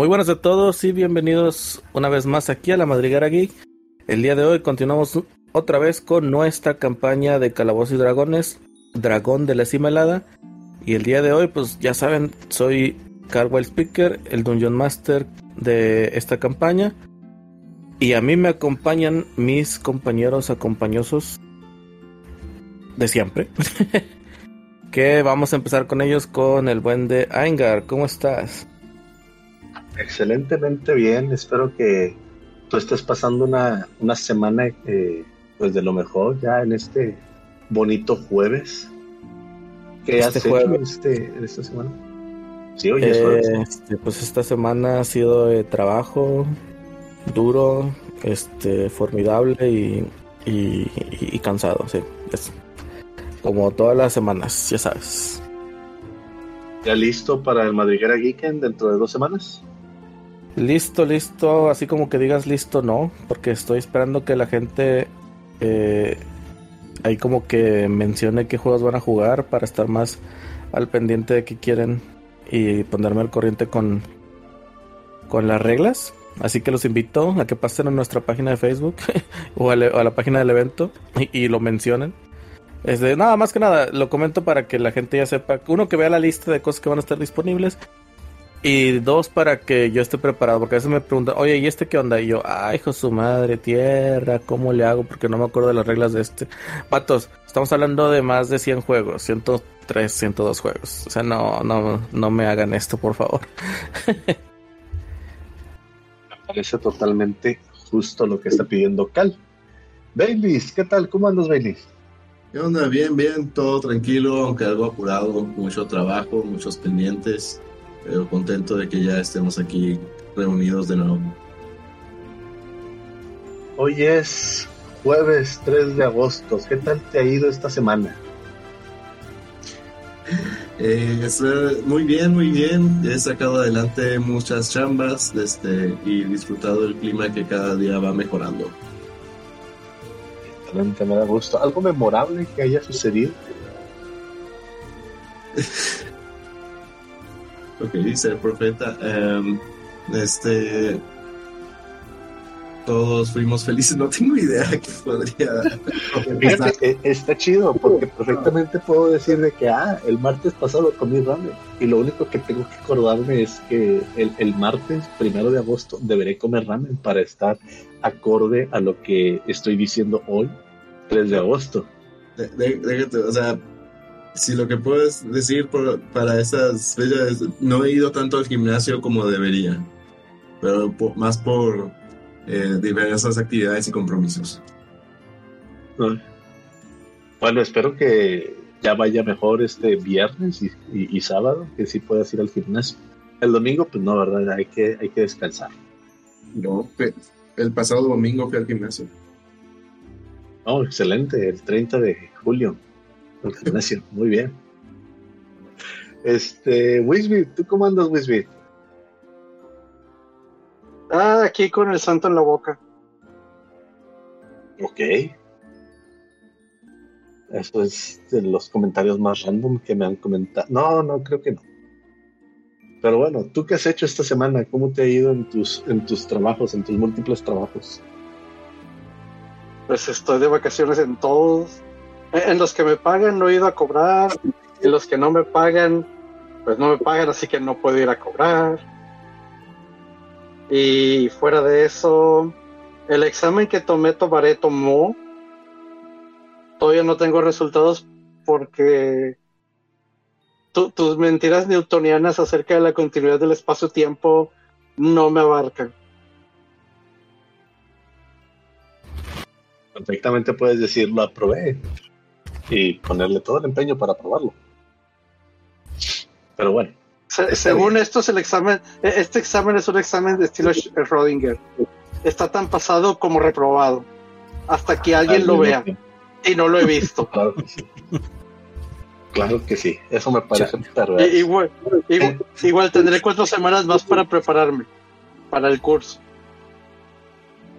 Muy buenas a todos y bienvenidos una vez más aquí a la Madriguera Geek. El día de hoy continuamos otra vez con nuestra campaña de Calabozos y Dragones, Dragón de la Cima. Y el día de hoy, pues ya saben, soy Carwell Speaker, el Dungeon Master de esta campaña. Y a mí me acompañan mis compañeros acompañosos de siempre. que vamos a empezar con ellos con el buen de Aingar. ¿Cómo estás? Excelentemente bien. Espero que tú estés pasando una, una semana eh, pues de lo mejor ya en este bonito jueves. ¿Qué este jueves. Este, esta semana? Sí, hoy eh, este, pues esta semana ha sido de trabajo duro, este, formidable y, y, cansado, sí. como todas las semanas, ya sabes. ¿Ya listo para el Madriguera Geekend dentro de dos semanas? Listo, listo, así como que digas listo, no, porque estoy esperando que la gente eh, ahí como que mencione qué juegos van a jugar para estar más al pendiente de qué quieren y ponerme al corriente con, con las reglas. Así que los invito a que pasen a nuestra página de Facebook o a, la página del evento y, lo mencionen. Es de, nada más que nada, lo comento para que la gente ya sepa. Uno, que vea la lista de cosas que van a estar disponibles. Y dos, para que yo esté preparado, porque a veces me preguntan, oye, ¿y este qué onda? Y yo, ay, hijo su madre, tierra, ¿cómo le hago? Porque no me acuerdo de las reglas de este. Patos, estamos hablando de más de 100 juegos, 103, 102 juegos. O sea, no, no, no me hagan esto, por favor. me parece totalmente justo lo que está pidiendo Cal. Baileys, ¿qué tal? ¿Cómo andas, Baileys? ¿Qué onda? Bien, bien, todo tranquilo, aunque algo apurado, mucho trabajo, muchos pendientes pero contento de que ya estemos aquí reunidos de nuevo. Hoy es jueves 3 de agosto. ¿Qué tal te ha ido esta semana? Eh, muy bien, muy bien. He sacado adelante muchas chambas este, y disfrutado del clima que cada día va mejorando. Excelente, me da gusto. ¿Algo memorable que haya sucedido? Ok, dice el profeta. Em, este. Todos fuimos felices, no tengo idea qué podría. Fíjate, está chido, porque perfectamente puedo decir de que, ah, el martes pasado comí ramen. Y lo único que tengo que acordarme es que el, el martes, primero de agosto, deberé comer ramen para estar acorde a lo que estoy diciendo hoy, 3 de agosto. Déjate, o sea, si lo que puedes decir para esas fechas no he ido tanto al gimnasio como debería, pero más por eh, diversas actividades y compromisos. Bueno, espero que ya vaya mejor este viernes y, sábado, que sí puedas ir al gimnasio. El domingo, pues no, ¿verdad? Hay que, hay que descansar. No, el pasado domingo fui al gimnasio. Oh, excelente, el 30 de julio muy bien. Este, Wisby, ¿tú cómo andas, Wisby? Ah, aquí con el santo en la boca. Ok. Eso es de los comentarios más random que me han comentado. No, no, creo que no. Pero bueno, ¿tú qué has hecho esta semana? ¿Cómo te ha ido en tus, en tus trabajos, en tus múltiples trabajos? Pues estoy de vacaciones en todos en los que me pagan no he ido a cobrar, en los que no me pagan, pues no me pagan, así que no puedo ir a cobrar. Y fuera de eso, el examen que tomé, tomaré, tomó. Todavía no tengo resultados porque tus mentiras newtonianas acerca de la continuidad del espacio-tiempo no me abarcan. Perfectamente puedes decir, lo aprobé y ponerle todo el empeño para probarlo. Pero bueno. según esto es el examen, e, este examen es un examen de estilo Rodinger. Está tan pasado como reprobado. Hasta que alguien lo vea. Y no lo he visto. claro que sí. Claro que sí. Eso me parece igual, igual tendré cuatro semanas más para prepararme para el curso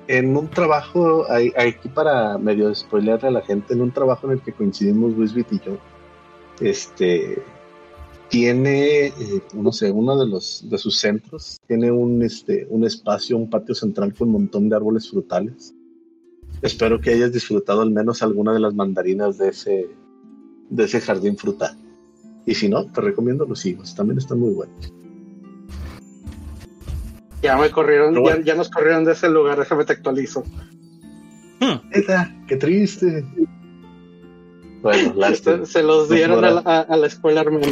en un trabajo, aquí para medio spoilerle a la gente, en un trabajo en el que coincidimos Luis y yo, este, tiene, eh, no sé, uno de los de sus centros tiene un este un espacio, un patio central con un montón de árboles frutales. Espero que hayas disfrutado al menos alguna de las mandarinas de ese de ese jardín frutal. Y si no, te recomiendo los higos, también están muy buenos. Ya me corrieron, ya, ya nos corrieron de ese lugar, déjame te actualizo. Neta, qué triste. Bueno, lástima. Se, se los dieron a la, a- a la escuela armena.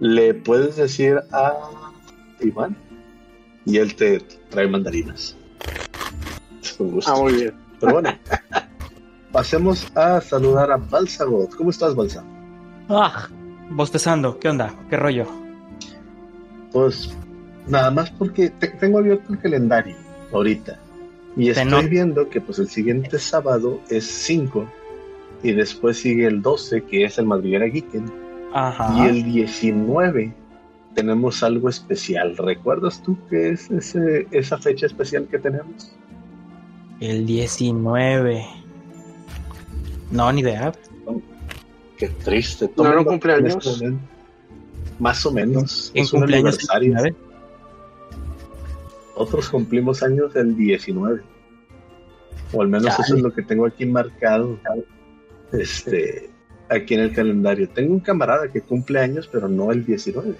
Le puedes decir a Iván y él te trae mandarinas. Ah, muy bien. Pero bueno, pasemos a saludar a Balsagot. ¿Cómo estás, Balsa? Ah, bostezando, ¿qué onda? ¿Qué rollo? Pues nada más porque te- tengo abierto el calendario ahorita. Y estoy no- viendo que pues el siguiente sábado es 5 y después sigue el 12 que es el Madriguera Geeken Ajá. y el 19 tenemos algo especial. ¿Recuerdas tú qué es ese, esa fecha especial que tenemos? El 19. No, ni idea. Qué triste. ¿No era un tómenlo cumpleaños? Más o menos. ¿En es un cumpleaños el aniversario. 19? Otros cumplimos años el 19. O al menos eso es lo que tengo aquí marcado. Este, aquí en el calendario. Tengo un camarada que cumple años, pero no el 19.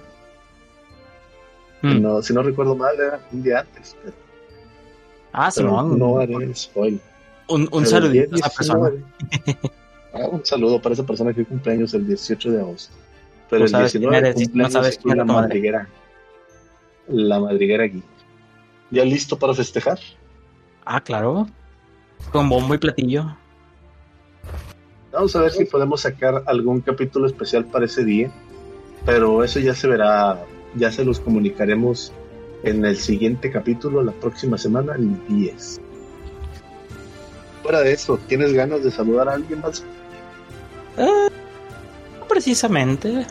Mm. No, si no recuerdo mal, era un día antes. Pero, Ah, pero Simón. no haré spoiler. un un saludito a esa persona. 19 Ah, un saludo para esa persona que cumple años el 18 de agosto. Pero el sabes quién 19 eres, cumple no la madriguera. La madriguera aquí. ¿Ya listo para festejar? Ah, claro. Con bombo y platillo. Vamos a ver si podemos sacar algún capítulo especial para ese día. Pero eso ya se verá, ya se los comunicaremos en el siguiente capítulo, la próxima semana, el 10. Fuera de eso, ¿tienes ganas de saludar a alguien más? Eh, no precisamente.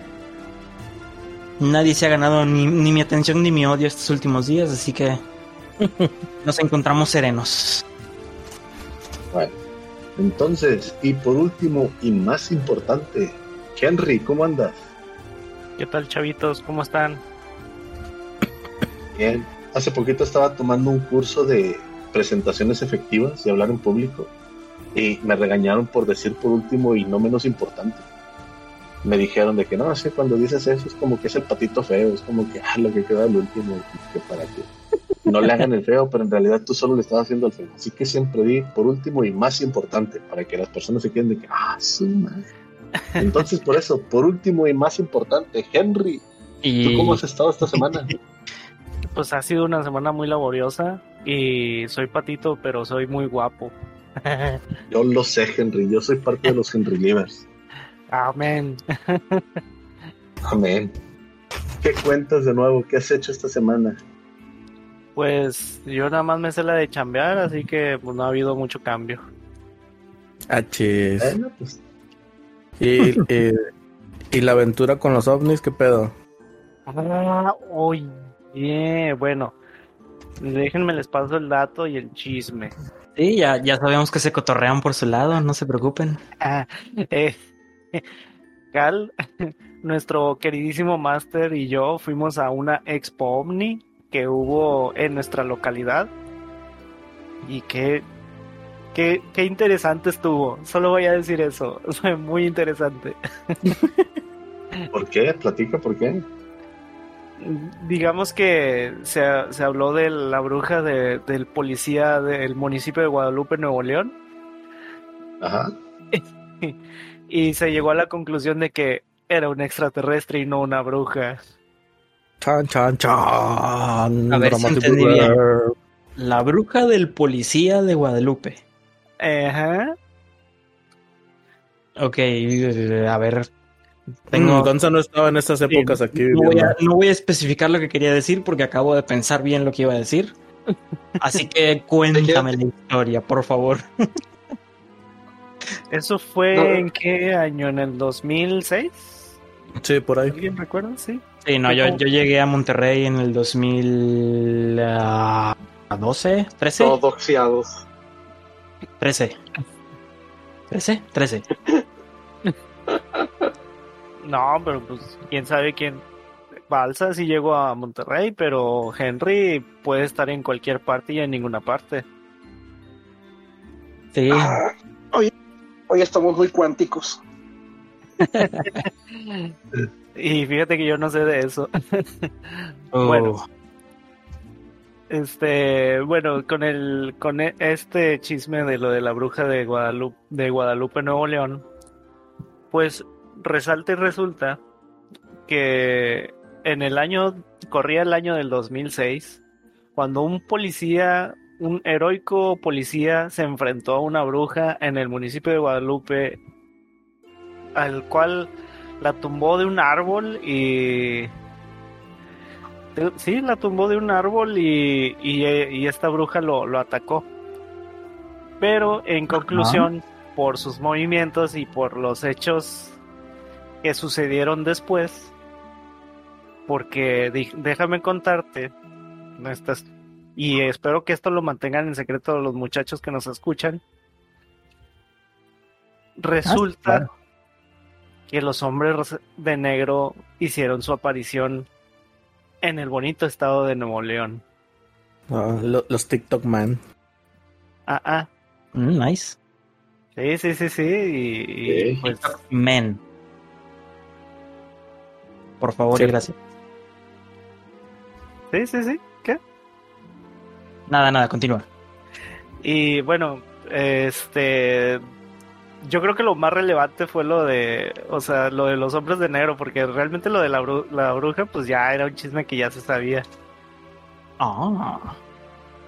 Nadie se ha ganado ni, ni mi atención ni mi odio estos últimos días, así que nos encontramos serenos. Bueno, entonces, y por último y más importante, Henry, ¿cómo andas? ¿Qué tal, chavitos? ¿Cómo están? Bien. Hace poquito estaba tomando un curso de presentaciones efectivas y hablar en público y me regañaron por decir por último y no menos importante. Me dijeron de que no, así cuando dices eso es como que es el patito feo, es como que ah, lo que queda al último, que para que no le hagan el feo, pero en realidad tú solo le estás haciendo el feo. Así que siempre di por último y más importante para que las personas se queden de que ah, madre. Entonces por eso, por último y más importante, Henry, ¿tú Y cómo has estado esta semana? Pues ha sido una semana muy laboriosa y soy patito, pero soy muy guapo. Yo lo sé, Henry. Yo soy parte de los Henry Livers. Amén. Amén. ¿Qué cuentas de nuevo? ¿Qué has hecho esta semana? Pues yo nada más me sé la de chambear, así que pues no ha habido mucho cambio. Achis. Bueno, pues Y, y, y la aventura con los ovnis, ¿qué pedo? Ah, oye, bueno, déjenme les paso el dato y el chisme. sí, ya, ya sabemos que se cotorrean por su lado, no se preocupen. Ah, eh, Cal, nuestro queridísimo máster y yo fuimos a una expo ovni que hubo en nuestra localidad y qué, qué, qué interesante estuvo. Solo voy a decir eso, fue muy interesante. ¿por qué? Platica, ¿por qué? Digamos que se, se habló de la bruja de- del policía del municipio de Guadalupe, Nuevo León. Ajá. y se llegó a la conclusión de que era un extraterrestre y no una bruja. Chan, chan, chan. A ver si entendí bien. La bruja del policía de Guadalupe. Ajá. Ok, a ver. Tengo, Mm, Gonza no estaba en estas épocas aquí no, voy a, no voy a especificar lo que quería decir porque acabo de pensar bien lo que iba a decir. Así que cuéntame la historia, por favor. ¿Eso fue No. en qué año? ¿En el 2006? Sí, por ahí. ¿Alguien recuerda? Sí. Sí, no, yo, yo llegué a Monterrey en el 2012, 13, Todos doxiados. 13. 13, 13. No, pero pues quién sabe quién. Balsa sí llegó a Monterrey, pero Henry puede estar en cualquier parte y en ninguna parte. Sí. Ah, hoy, hoy estamos muy cuánticos. Y fíjate que yo no sé de eso. Oh. Bueno. Este, bueno, con el con e- este chisme de lo de la bruja de Guadalupe, de Guadalupe Nuevo León, pues resalta y resulta que en el año corría el año del 2006 cuando un policía, un heroico policía se enfrentó a una bruja en el municipio de Guadalupe al cual la tumbó de un árbol y Sí, la tumbó de un árbol y, y, y esta bruja lo, lo atacó. Pero en conclusión, por sus movimientos y por los hechos que sucedieron después, porque déjame contarte, no estás, y espero que esto lo mantengan en secreto los muchachos que nos escuchan. Resulta claro. Que los hombres de negro hicieron su aparición en el bonito estado de Nuevo León. Ah, lo- los TikTok man. Ah, ah. Mm, nice. Sí, sí, sí, sí. Y, y, Ok. pues, Men. Por favor Sí. y gracias. sí, sí, sí. ¿Qué? Nada, nada, continúa. Y bueno, este. Yo creo que lo más relevante fue lo de. O sea, lo de los hombres de negro, porque realmente lo de la, bru- la bruja, pues ya era un chisme que ya se sabía. Ah.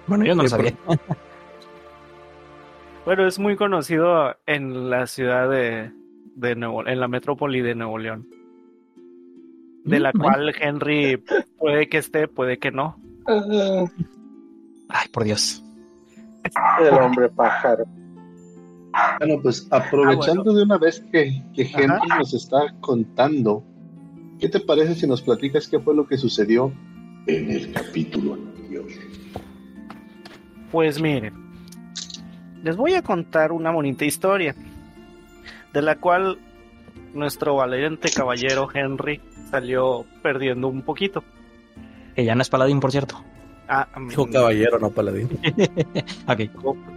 Bueno, yo no lo sabía. Bueno, es muy conocido en la ciudad de, de Nuevo, en la metrópoli de Nuevo León, de la Mm, cual Henry puede que esté, puede que no. Ay, por Dios. el hombre pájaro. Bueno, pues aprovechando de una vez que, que Ajá. Henry nos está contando, ¿qué te parece si nos platicas qué fue lo que sucedió en el capítulo anterior? Pues miren, les voy a contar una bonita historia, de la cual nuestro valiente caballero Henry salió perdiendo un poquito. Que ya no es paladín, por cierto. Ah, Dijo mm, caballero, no paladín. Ok.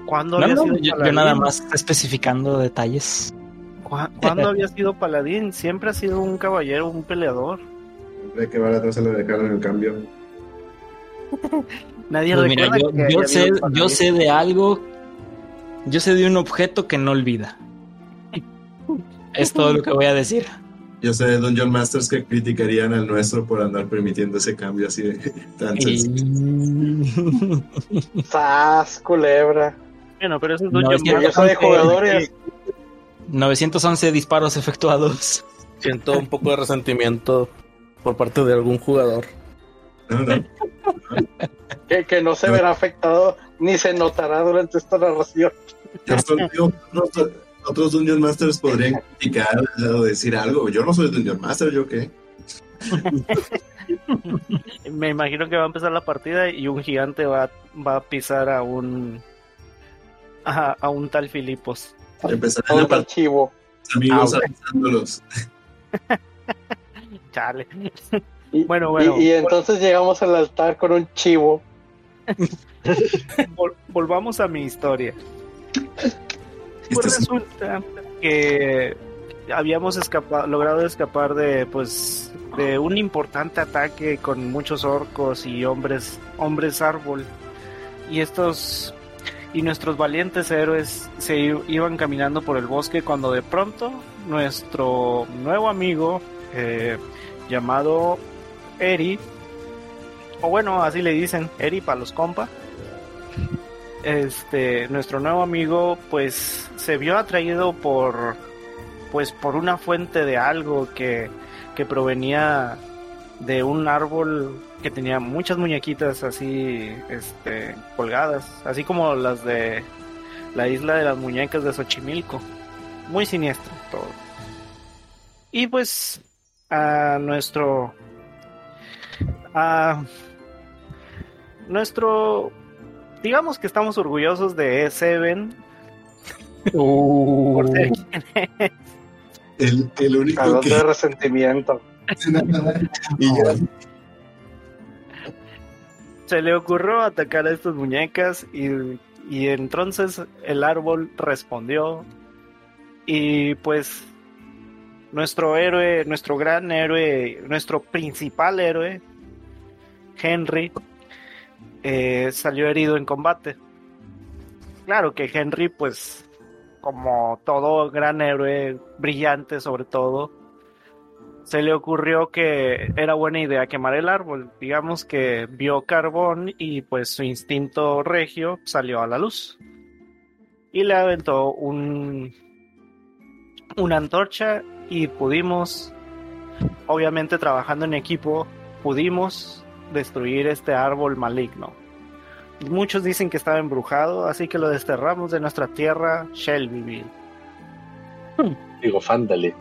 ¿Cuándo No, había no, sido yo, yo paladín? nada más especificando detalles. ¿Cu- ¿Cuándo había sido paladín? Siempre ha sido un caballero, un peleador. Siempre que va atrás se lo dejaron en el cambio. Nadie Pues mira, yo, que yo sé, yo sé de algo. Yo sé de un objeto que no olvida. Es todo lo que voy a decir. Yo sé de Dungeon Masters que criticarían al nuestro por andar permitiendo ese cambio así de tan Sas, culebra. Bueno, pero eso es No, Dungeon es que Yo Master. soy de jugadores. 911 disparos efectuados. Siento un poco de resentimiento por parte de algún jugador. No, no. Que, que no se verá afectado ni se notará durante esta narración. Yo solo digo, otros, otros Dungeon Masters podrían criticar o decir algo. Yo no soy Dungeon Master, ¿yo qué? Me imagino que va a empezar la partida y un gigante va, va a pisar a un a, a un tal Filipos. Empezarán a partir archivo. amigos Ah, avisándolos. Chale. Y, Bueno, bueno. y, y entonces llegamos al altar con un chivo. Vol- volvamos a mi historia. Este Pues es- resulta que habíamos escapado, logrado escapar de pues de un importante ataque con muchos orcos y hombres hombres árbol. Y estos y nuestros valientes héroes se iban caminando por el bosque cuando de pronto nuestro nuevo amigo eh, llamado Eri o bueno así le dicen Eri para los compas este nuestro nuevo amigo pues se vio atraído por pues por una fuente de algo que, que provenía de un árbol que tenía muchas muñequitas así este colgadas así como las de la isla de las muñecas de Xochimilco. Muy siniestro todo. Y pues a nuestro a nuestro digamos que estamos orgullosos de Seven por ser quien es. El, el único que. de resentimiento. y ya. Se le ocurrió atacar a estas muñecas y, y entonces el árbol respondió y pues nuestro héroe, nuestro gran héroe, nuestro principal héroe, Henry, eh, salió herido en combate. Claro que Henry, pues, como todo gran héroe, brillante sobre todo, se le ocurrió que era buena idea quemar el árbol. Digamos que vio carbón y pues su instinto regio salió a la luz. Y le aventó un, una antorcha y pudimos, obviamente trabajando en equipo, pudimos destruir este árbol maligno. Muchos dicen que estaba embrujado, así que lo desterramos de nuestra tierra, Shelbyville. Digo, fándale.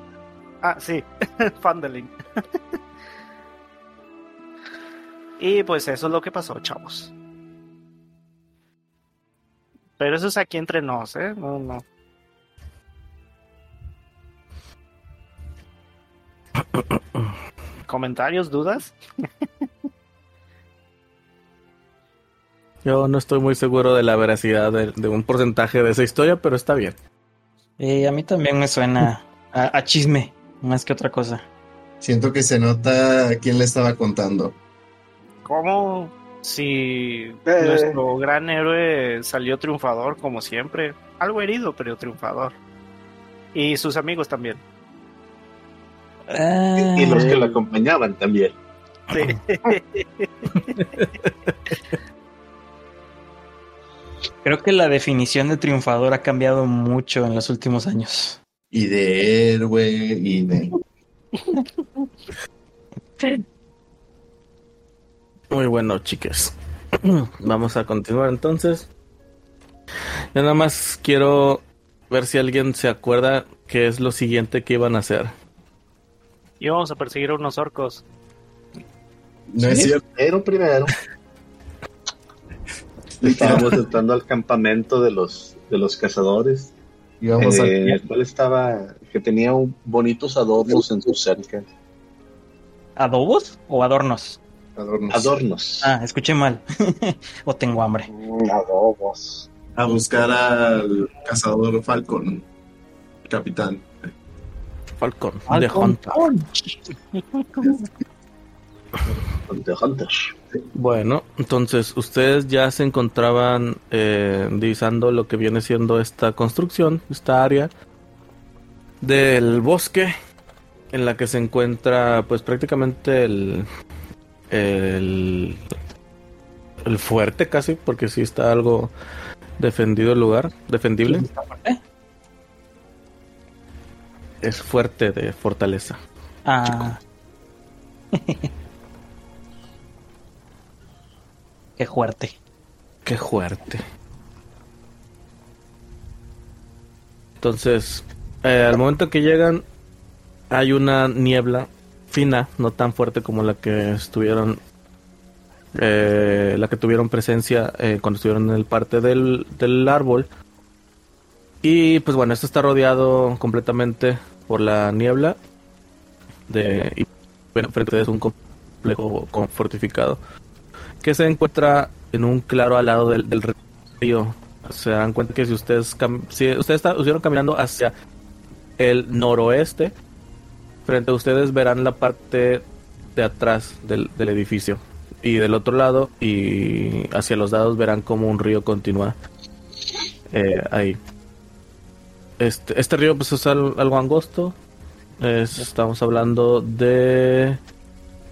Ah, sí, Fandeling. y pues eso es lo que pasó, chavos. Pero eso es aquí entre nos, ¿eh? No, no. ¿Comentarios, dudas? Yo no estoy muy seguro de la veracidad de, de un porcentaje de esa historia, pero está bien. Eh, a mí también me suena a, a chisme, más que otra cosa. Siento que se nota a quién le estaba contando. ¿Cómo si Eh. nuestro gran héroe salió triunfador como siempre? Algo herido, pero triunfador. Y sus amigos también. Ah, Y los que lo acompañaban también. Sí. Creo que la definición de triunfador ha cambiado mucho en los últimos años. Y de héroe, y de. Muy bueno, chicas. Vamos a continuar entonces. Yo nada más quiero ver si alguien se acuerda qué es lo siguiente que iban a hacer. Íbamos a perseguir a unos orcos. No es cierto. Pero primero estábamos entrando al campamento de los de los cazadores, Íbamos eh, el cual estaba que tenía un- bonitos adornos en sus cercas. ¿Adobos o adornos? adornos. Adornos. Ah, escuché mal. o tengo hambre. Mm, Adobos. a buscar al cazador Falcon, capitán. Falcon, de Hunter. Bueno, entonces ustedes ya se encontraban eh, divisando lo que viene siendo esta construcción, esta área del bosque en la que se encuentra pues prácticamente el el, el fuerte casi porque sí está algo defendido el lugar, defendible. ¿Eh? Es fuerte de fortaleza. Ah. Qué fuerte. Qué fuerte. Entonces, eh, al momento que llegan, hay una niebla fina, no tan fuerte como la que estuvieron, eh, la que tuvieron presencia eh, cuando estuvieron en el parte del, del árbol. Y pues bueno, esto está rodeado completamente por la niebla. De, y bueno, frente a es un complejo fortificado que se encuentra en un claro al lado del, río. Se dan cuenta que si ustedes si ustedes estuvieron caminando hacia el noroeste, frente a ustedes verán la parte de atrás del, edificio. Y del otro lado y hacia los lados verán como un río continúa eh, ahí. Este, este río pues es al- algo angosto. Es- estamos hablando de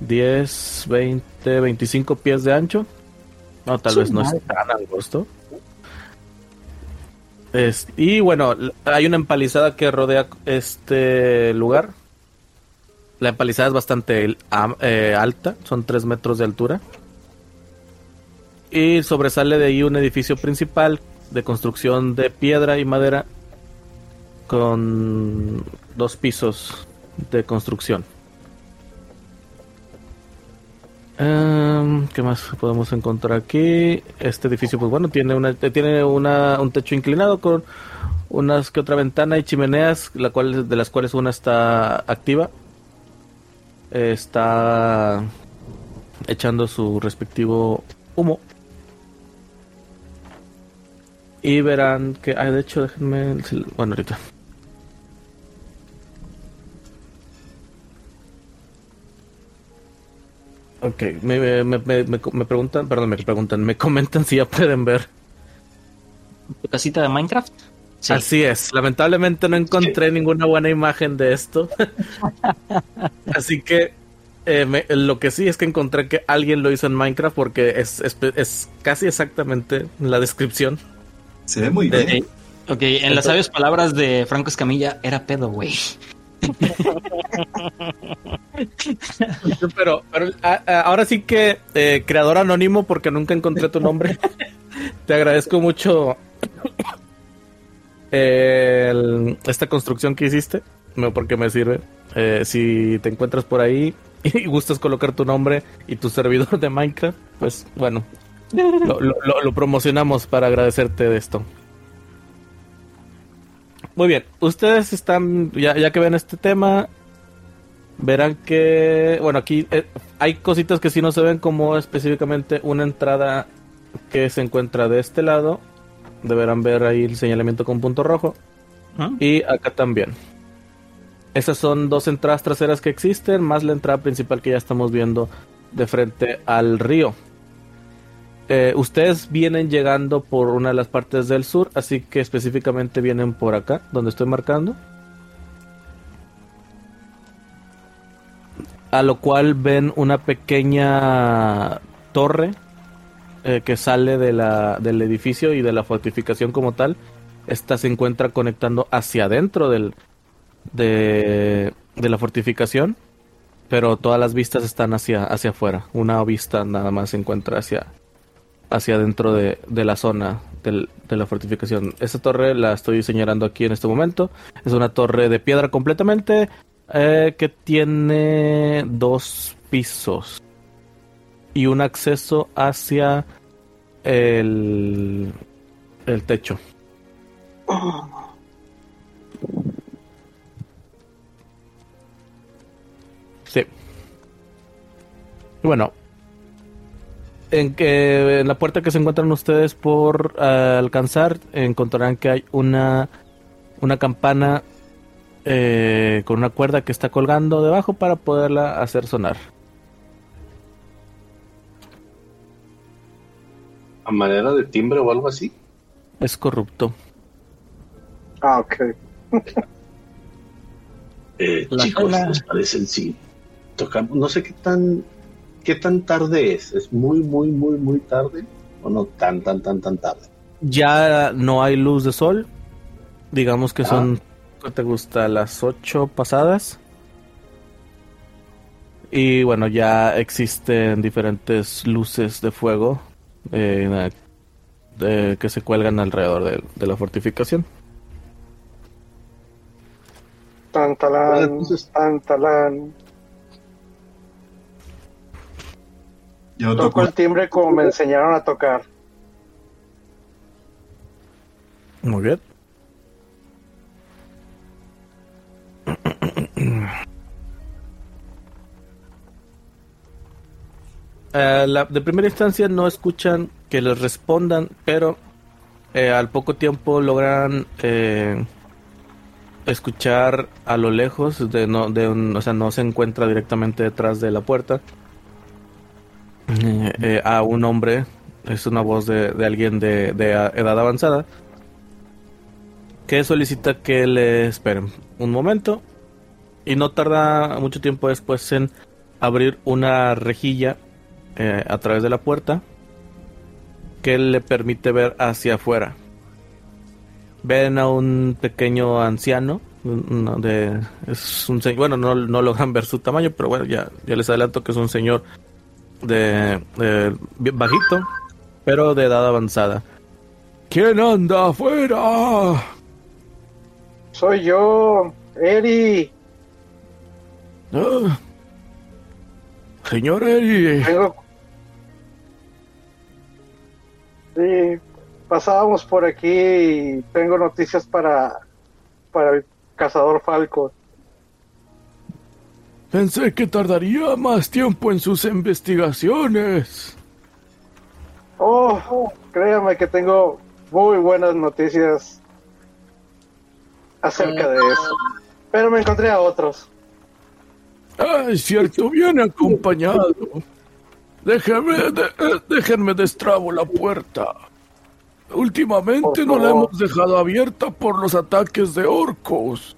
10, 20, 25 pies de ancho. No, tal vez no es tan angosto. Es- y bueno, hay una empalizada que rodea este lugar. La empalizada es bastante eh, alta, son 3 metros de altura. Y sobresale de ahí un edificio principal de construcción de piedra y madera con dos pisos de construcción. Em, ¿Qué más podemos encontrar aquí? Este edificio, pues bueno, tiene una tiene una, un techo inclinado con unas que otra ventana y chimeneas, la cual, de las cuales una está activa. Eh, está echando su respectivo humo. Y verán que, ah, de hecho, déjenme, bueno, ahorita. Ok, me, me, me, me, me preguntan, perdón, me preguntan, me comentan si ya pueden ver. ¿Tu casita de Minecraft? Sí. Así es, lamentablemente no encontré ninguna buena imagen de esto. Así que eh, me- lo que sí es que encontré que alguien lo hizo en Minecraft porque es, es, es casi exactamente la descripción. Se ve muy bien. ok, en las sabias palabras de Franco Escamilla, era pedo, güey. Pero, pero a- a- ahora sí que, eh, creador anónimo, porque nunca encontré tu nombre, te agradezco mucho el- esta construcción que hiciste, porque me sirve. Eh, si te encuentras por ahí y gustas colocar tu nombre y tu servidor de Minecraft, pues bueno, lo, lo- lo- lo promocionamos para agradecerte de esto. Muy bien, ustedes están, ya, ya que ven este tema, verán que, bueno, aquí eh, hay cositas que sí no se ven, como específicamente una entrada que se encuentra de este lado. Deberán ver ahí el señalamiento con punto rojo. ¿Ah? Y acá también. Esas son dos entradas traseras que existen, más la entrada principal que ya estamos viendo de frente al río. Eh, ustedes vienen llegando por una de las partes del sur, así que específicamente vienen por acá, donde estoy marcando. A lo cual ven una pequeña torre eh, que sale de la, del edificio y de la fortificación como tal. Esta se encuentra conectando hacia adentro del, de, de la fortificación, pero todas las vistas están hacia, hacia afuera. Una vista nada más se encuentra hacia, hacia adentro de, de la zona del- de la fortificación. Esta torre la estoy señalando aquí en este momento. Es una torre de piedra completamente eh, que tiene dos pisos y un acceso hacia el, el techo. Sí. Bueno, en que en la puerta que se encuentran ustedes por eh, alcanzar encontrarán que hay una una campana eh, con una cuerda que está colgando debajo para poderla hacer sonar. A manera de timbre o algo así. Es corrupto. Ah, ok. Eh, chicos. ¿les parece si tocamos? No sé qué tan qué tan tarde es. ¿Es muy, muy, muy, muy tarde? ¿O no tan, tan, tan, tan tarde? Ya no hay luz de sol. Digamos que son, ¿qué te gusta? Las 8 pasadas. Y bueno, ya existen diferentes luces de fuego eh, de- que se cuelgan alrededor de, de la fortificación. Tan talán, Yo Toco toco el timbre como me enseñaron a tocar. Muy bien. Eh, la- de primera instancia no escuchan que les respondan, pero eh, al poco tiempo logran eh, escuchar a lo lejos, de no, de un- o sea, no se encuentra directamente detrás de la puerta, eh, eh, a un hombre, es una voz de, de alguien de, de edad avanzada, que solicita que le esperen un momento y no tarda mucho tiempo después en abrir una rejilla eh, a través de la puerta que le permite ver hacia afuera. Ven a un pequeño anciano, de, es un bueno, no, no logran ver su tamaño, pero bueno, ya, ya les adelanto que es un señor de, bajito, pero de edad avanzada. ¿Quién anda afuera? Soy yo, Eri. Ah. Señor Eri, Vengo. Sí, pasábamos por aquí y tengo noticias para, para el cazador Falco. Pensé que tardaría más tiempo en sus investigaciones. Oh, créame que tengo muy buenas noticias acerca de eso. Pero me encontré a otros. Ah, es cierto, viene acompañado. Déjeme, de- eh, déjenme destrabo la puerta. Últimamente no la hemos dejado abierta por los ataques de orcos.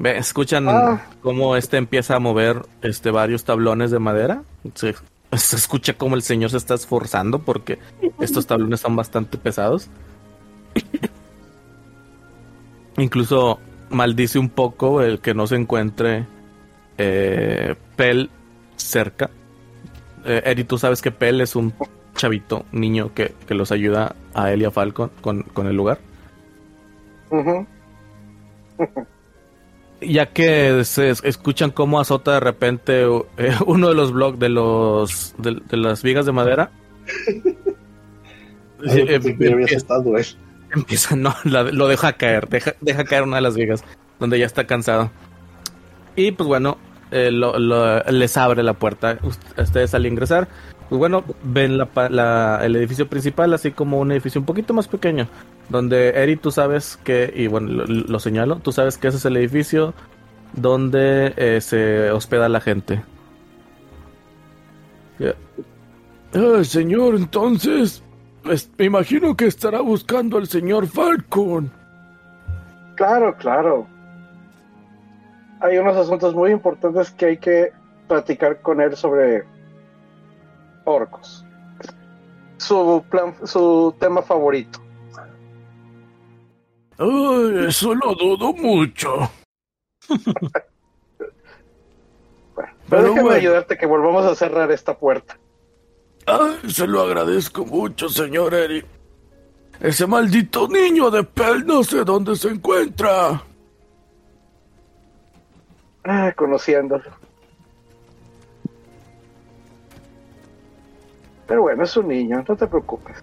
Ve, ¿Escuchan Ah. cómo este empieza a mover este varios tablones de madera? Se, se escucha cómo el señor se está esforzando porque estos tablones son bastante pesados. Incluso maldice un poco el que no se encuentre eh, Pel cerca. Eh, Eri, tú sabes que Pel es un chavito, niño que, que los ayuda a él y a Falcon con, con el lugar. Ujú. ya que se es- escuchan cómo azota de repente eh, uno de los bloques de los de, de las vigas de madera. Eh, empieza, estado, eh. empieza- no la- lo deja caer deja, deja caer una de las vigas donde ya está cansado. Y pues bueno eh, lo- lo- les abre la puerta. Ust- ustedes al ingresar pues bueno ven la, pa- la- el edificio principal así como un edificio un poquito más pequeño donde Eri tú sabes que y bueno lo, lo señalo tú sabes que ese es el edificio donde eh, se hospeda la gente Ya. Ah, señor, entonces, pues, me imagino que estará buscando al señor Falcon. Claro, claro. Hay unos asuntos muy importantes que hay que platicar con él sobre orcos. Su plan, su tema favorito. Eso lo dudo mucho. Pero, Pero déjame bueno. ayudarte que volvamos a cerrar esta puerta. Ay, se lo agradezco mucho, señor Eri. Ese maldito niño de Pel no sé dónde se encuentra. Ah, conociéndolo. Pero bueno, es un niño, no te preocupes.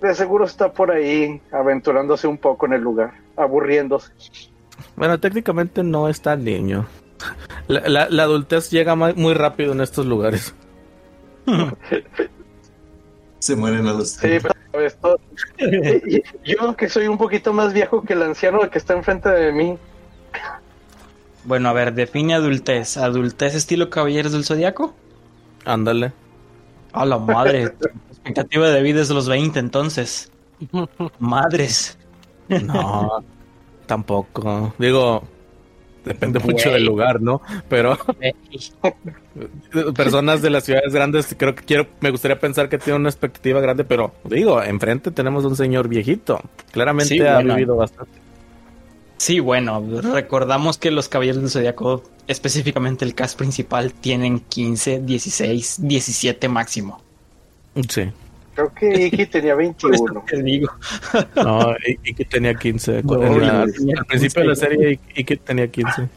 De seguro está por ahí aventurándose un poco en el lugar, aburriéndose. bueno técnicamente no es tan niño la, la- la adultez llega muy rápido en estos lugares Se mueren a los Sí, pero sabes, todo- y- y- yo que soy un poquito más viejo que el anciano que está enfrente de mí. Bueno, a ver, define adultez. ¿Adultez estilo Caballeros del Zodiaco? ándale A la madre. expectativa de vida es los 20 entonces. Madres. no tampoco digo depende mucho del lugar no pero personas de las ciudades grandes creo que quiero me gustaría pensar que tienen una expectativa grande pero digo enfrente tenemos un señor viejito claramente Sí, ha bueno. vivido bastante Sí, bueno, recordamos que los Caballeros del Zodiaco, específicamente el cast principal, tienen 15, 16, 17 máximo. Sí Creo que Iki tenía Por eso 21. te digo. no que tenía 15 No, la- y- al principio de la serie que tenía 15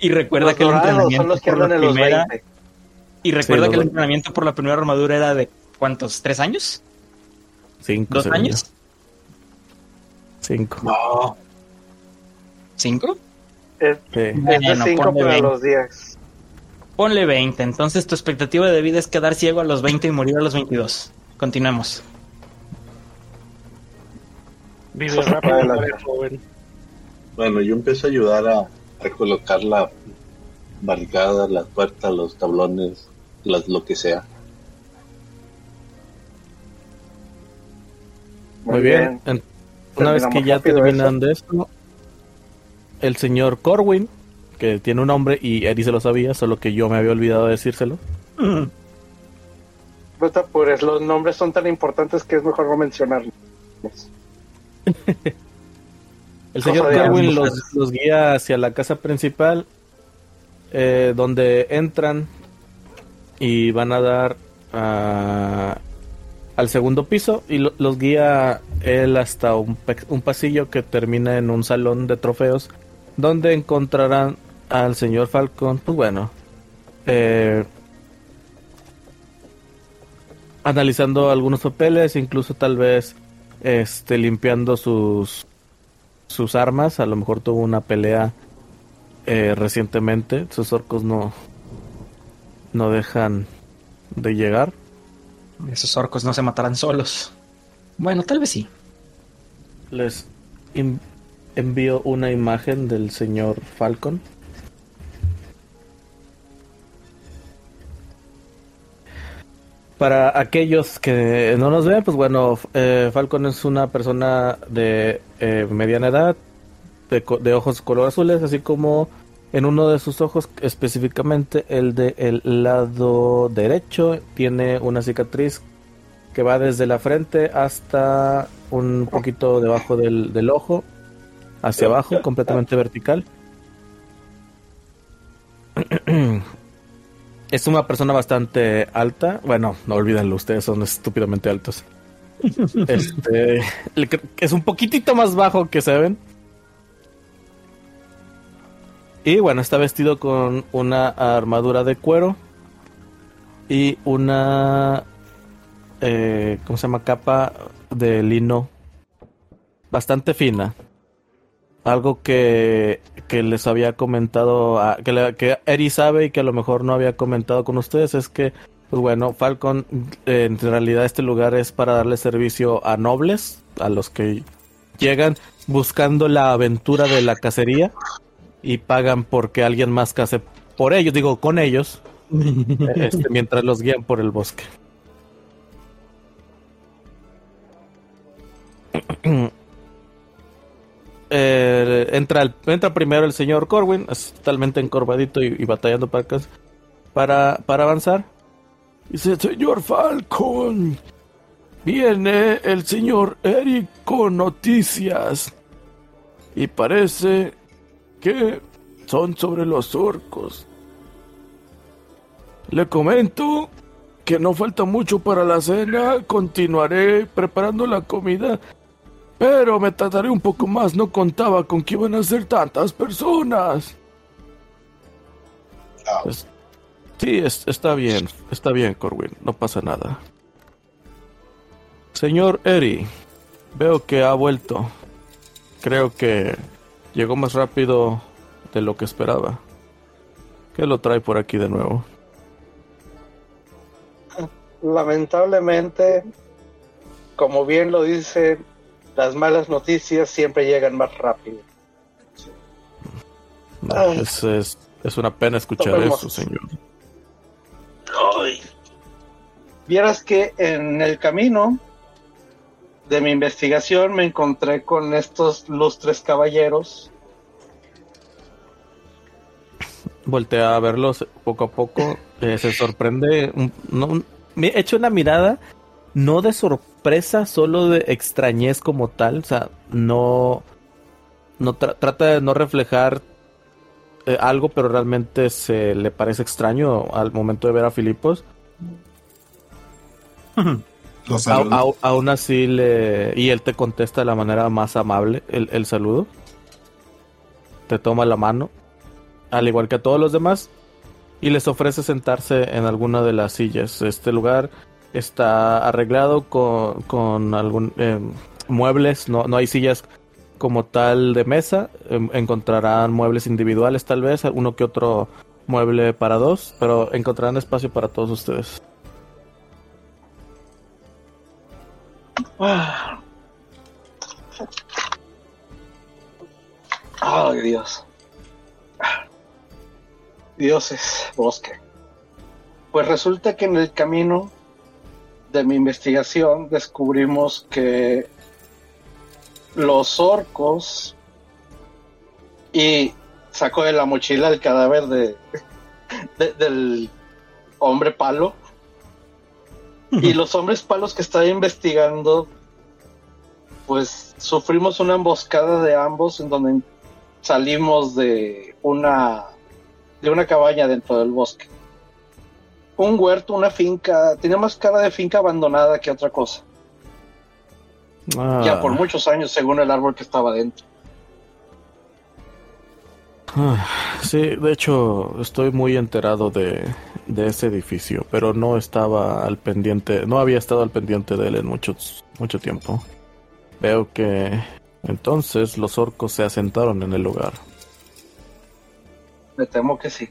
Y recuerda Los que el entrenamiento son los que por la los primera, 20. y recuerda Sí, los que el entrenamiento por la primera armadura era de ¿cuántos? ¿Tres años? cinco ¿Dos según yo. años? cinco No. ¿Cinco? Es, Sí. es de Bueno, 5 ponle para 20. los 10. Ponle 20. Entonces tu expectativa de vida es quedar ciego a los 20 y morir a los 22. Continuemos. Vive rápido, joven. Bueno, yo empiezo a ayudar a, a colocar la barricada, las puertas, los tablones, las, lo que sea. Muy bien. En- Una vez que ya terminan de esto, el señor Corwin, que tiene un nombre y Eri se lo sabía, solo que yo me había olvidado de decírselo. Apures, los nombres son tan importantes que es mejor no mencionarlos. El señor ambos. los, los guía hacia la casa principal, eh, donde entran y van a dar a- al segundo piso y lo- los guía él hasta un, un pasillo que termina en un salón de trofeos, donde encontrarán al señor Falcon. Pues bueno, eh, analizando algunos papeles, incluso tal vez este limpiando sus sus armas, a lo mejor tuvo una pelea eh, recientemente, sus orcos no no dejan de llegar. Esos orcos no se matarán solos. Bueno, tal vez sí. Les envío una imagen del señor Falcon. Para aquellos que no nos ven, pues bueno, eh, Falcon es una persona de eh, mediana edad, de, de ojos color azules, así como en uno de sus ojos, específicamente el del lado derecho, tiene una cicatriz que va desde la frente hasta un poquito debajo del, del ojo, hacia abajo, completamente vertical. Es una persona bastante alta. Bueno, no olvídenlo, ustedes son estúpidamente altos. Este, es un poquitito más bajo que Seven. Y bueno, está vestido con una armadura de cuero y una eh, ¿cómo se llama? Capa de lino bastante fina. Algo que, que les había comentado, a- que, le- que Eri sabe y que a lo mejor no había comentado con ustedes es que, pues bueno, Falcon, eh, en realidad este lugar es para darle servicio a nobles, a los que llegan buscando la aventura de la cacería y pagan porque alguien más case por ellos, digo, con ellos, este, mientras los guían por el bosque. Eh, entra, el- entra primero el señor Corwin, totalmente encorvadito y, batallando para, para, para avanzar. Dice, señor Falcon, viene el señor Eric con noticias. Y parece que son sobre los orcos. Le comento que no falta mucho para la cena, continuaré preparando la comida, pero me tardaré un poco más, no contaba con que iban a ser tantas personas. Pues, sí, es- está bien, está bien, Corwin, no pasa nada. Señor Eri, veo que ha vuelto. Creo que llegó más rápido de lo que esperaba. ¿Qué lo trae por aquí de nuevo? Lamentablemente, como bien lo dice, las malas noticias siempre llegan más rápido. No, Ay. es, es, es una pena escuchar Tomemos. eso, señor. Vieras que en el camino de mi investigación me encontré con estos lustres caballeros. Voltea a verlos poco a poco. eh, se sorprende. un- no, un- me he hecho una mirada, no de sorpresa, solo de extrañez como tal. O sea, no. no tra- trata de no reflejar eh, algo, pero realmente se le parece extraño al momento de ver a Filipos. A- a- aún así le. Y él te contesta de la manera más amable el, el saludo. Te toma la mano. Al igual que a todos los demás. Y les ofrece sentarse en alguna de las sillas. Este lugar está arreglado con, con algún eh, muebles. No, no hay sillas como tal de mesa. Em, encontrarán muebles individuales tal vez. Uno que otro mueble para dos. Pero encontrarán espacio para todos ustedes. Ah. Ay, Dios. Dioses, bosque. Pues resulta que en el camino de mi investigación descubrimos que los orcos y sacó de la mochila el cadáver de, de- del hombre palo y los hombres palos que estaba investigando, pues sufrimos una emboscada de ambos en donde salimos de una de una cabaña dentro del bosque. Un huerto, una finca, tenía más cara de finca abandonada que otra cosa. Ya Ah. por muchos años, según el árbol que estaba dentro. Ah, Sí, de hecho estoy muy enterado de, de ese edificio, pero no estaba al pendiente, no había estado al pendiente de él en mucho, mucho tiempo. Veo que entonces los orcos se asentaron en el lugar. Me temo que sí.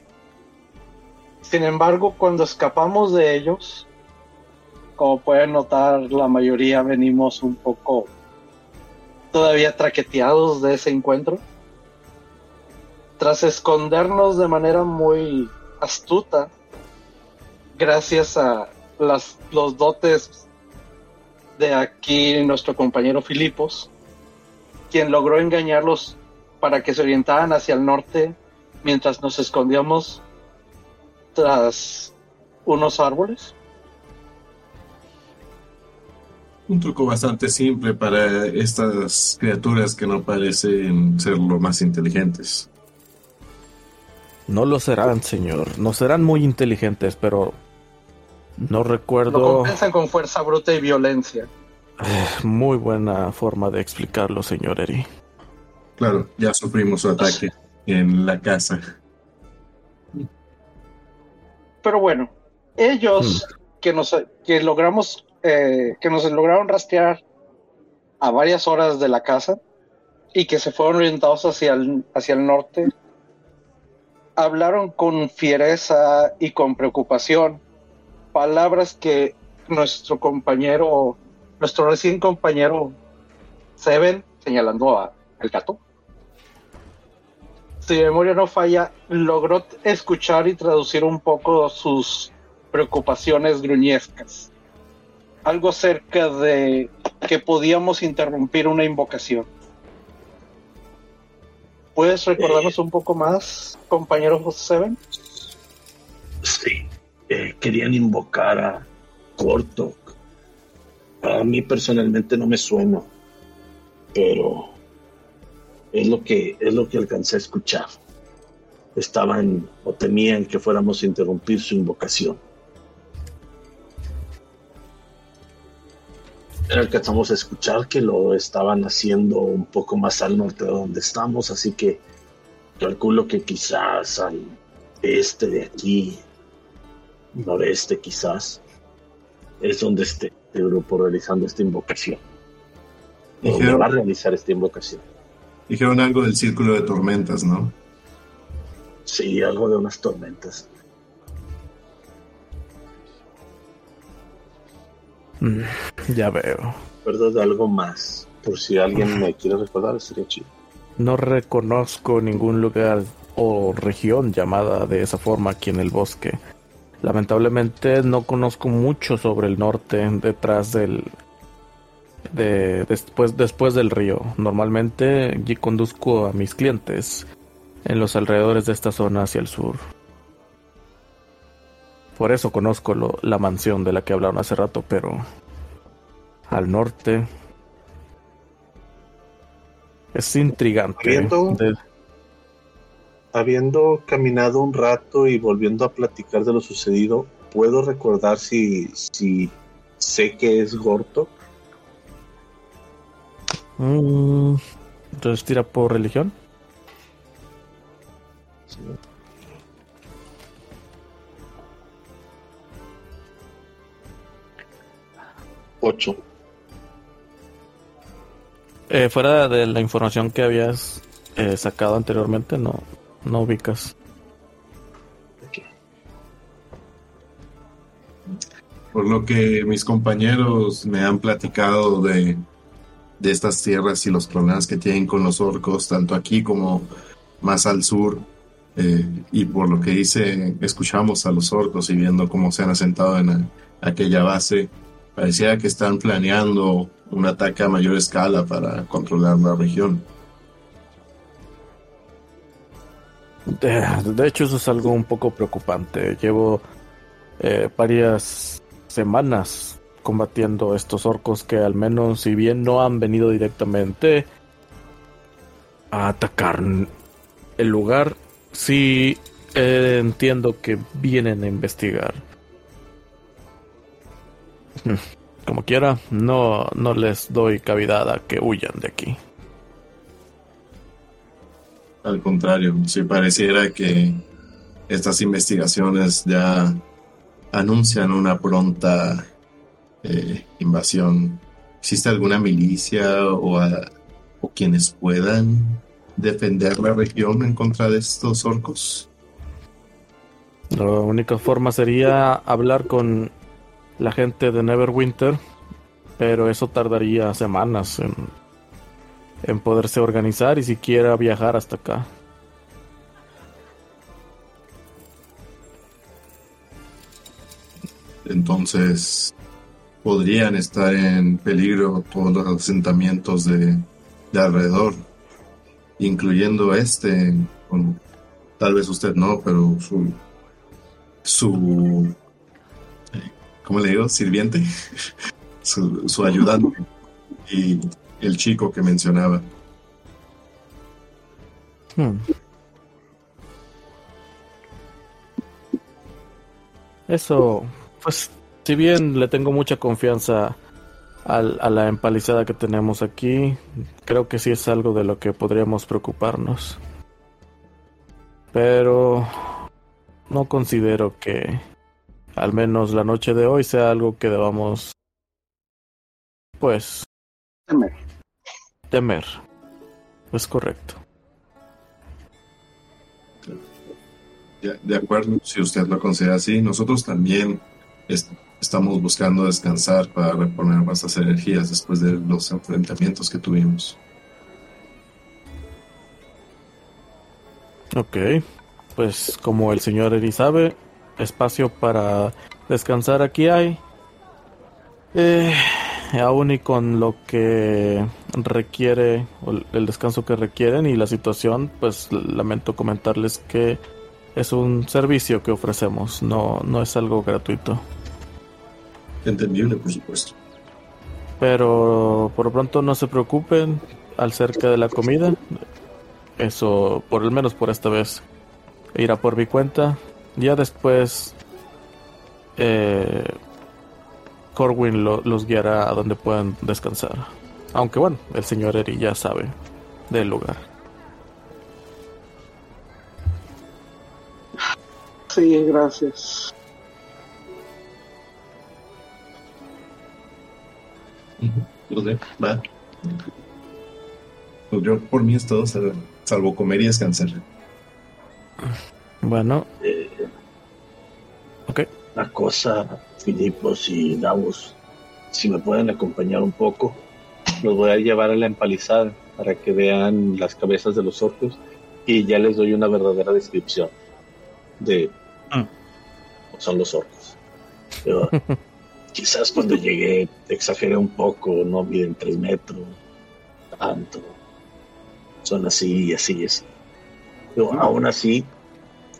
Sin embargo, cuando escapamos de ellos, como pueden notar, la mayoría venimos un poco todavía traqueteados de ese encuentro. Tras escondernos de manera muy astuta, gracias a las, los dotes de aquí nuestro compañero Filipos, quien logró engañarlos para que se orientaran hacia el norte mientras nos escondíamos tras unos árboles. Un truco bastante simple para estas criaturas que no parecen ser lo más inteligentes. No lo serán, señor. No serán muy inteligentes, pero no Lo recuerdo. compensan con fuerza bruta y violencia. Eh, Muy buena forma de explicarlo, señor Eri. Claro, ya sufrimos su ataque en la casa. Pero bueno, ellos que nos que logramos eh, que nos lograron rastrear a varias horas de la casa y que se fueron orientados hacia el, hacia el norte, hablaron con fiereza y con preocupación, palabras que nuestro compañero, nuestro recién compañero Seven, señalando a el gato, si memoria no falla, logró escuchar y traducir un poco sus preocupaciones gruñescas. Algo cerca de que podíamos interrumpir una invocación. ¿Puedes recordarnos un poco más, compañero Seven? Sí, eh, querían invocar a Kortok. A mí personalmente no me suena, pero es lo que es lo que alcancé a escuchar. Estaban o temían que fuéramos a interrumpir su invocación. Alcanzamos a escuchar que lo estaban haciendo un poco más al norte de donde estamos, así que calculo que quizás al este de aquí, noreste quizás, es donde esté este grupo realizando esta invocación. Donde Dijeron- va a realizar esta invocación. Dijeron algo del círculo de tormentas, ¿no? Sí, algo de unas tormentas. Mm, ya veo. Recuerdo de algo más. Por si alguien me quiere recordar, sería chido. No reconozco ningún lugar o región llamada de esa forma aquí en el bosque. Lamentablemente no conozco mucho sobre el norte detrás del de después después del río. Normalmente allí conduzco a mis clientes en los alrededores de esta zona hacia el sur. Por eso conozco lo- la mansión de la que hablaron hace rato, pero al norte es intrigante. De- Habiendo caminado un rato y volviendo a platicar de lo sucedido, ¿puedo recordar si, si sé que es Gorto? Mm, entonces tira por religión. Ocho. Eh, fuera de la información que habías eh, sacado anteriormente, no, no ubicas. Por lo que mis compañeros me han platicado de, de estas tierras y los problemas que tienen con los orcos, tanto aquí como más al sur. eh, y por lo que dice, escuchamos a los orcos y viendo cómo se han asentado en aquella base, parecía que están planeando un ataque a mayor escala para controlar la región. De, de hecho, eso es algo un poco preocupante. Llevo eh, varias semanas combatiendo estos orcos que al menos, si bien no han venido directamente a atacar el lugar, sí eh, entiendo que vienen a investigar. Como quiera, no, no les doy cavidad a que huyan de aquí. Al contrario, si pareciera que estas investigaciones ya anuncian una pronta eh, invasión. ¿Existe alguna milicia o, a- o quienes puedan defender la región en contra de estos orcos? La única forma sería hablar con la gente de Neverwinter, pero eso tardaría semanas en, en poderse organizar y siquiera viajar hasta acá. Entonces podrían estar en peligro todos los asentamientos de, de alrededor, incluyendo este. tal vez usted no, pero su su ¿cómo le digo? sirviente, su, su ayudante y el chico que mencionaba. Hmm. Eso, pues, si bien le tengo mucha confianza al- a la empalizada que tenemos aquí, creo que sí es algo de lo que podríamos preocuparnos. Pero no considero que al menos la noche de hoy sea algo que debamos, pues, Temer. temer. Es correcto. De, acuerdo, si usted lo considera así, nosotros también estamos buscando descansar para reponer nuestras energías después de los enfrentamientos que tuvimos. Ok, pues como el señor Eri sabe, espacio para descansar aquí hay. Eh, aún y con lo que requiere, el descanso que requieren y la situación, pues lamento comentarles que es un servicio que ofrecemos, no, no es algo gratuito. Entendible, por supuesto. Pero por lo pronto no se preocupen acerca de la comida. Eso, por lo menos por esta vez, irá por mi cuenta. Ya después, eh, Corwin lo- los guiará a donde puedan descansar. Aunque bueno, el señor Eri ya sabe del lugar. Sí, gracias. Lo sé, va. Pues yo por mí es todo, sal- salvo comer y descansar. Bueno, Eh, ok. Una cosa, Filipos y Davos, si me pueden acompañar un poco, los voy a llevar a la empalizada para que vean las cabezas de los orcos y ya les doy una verdadera descripción de Mm. cómo son los orcos. Pero, quizás cuando llegué exageré un poco, no miden tres metros, tanto. Son así y así es. Pero aún así,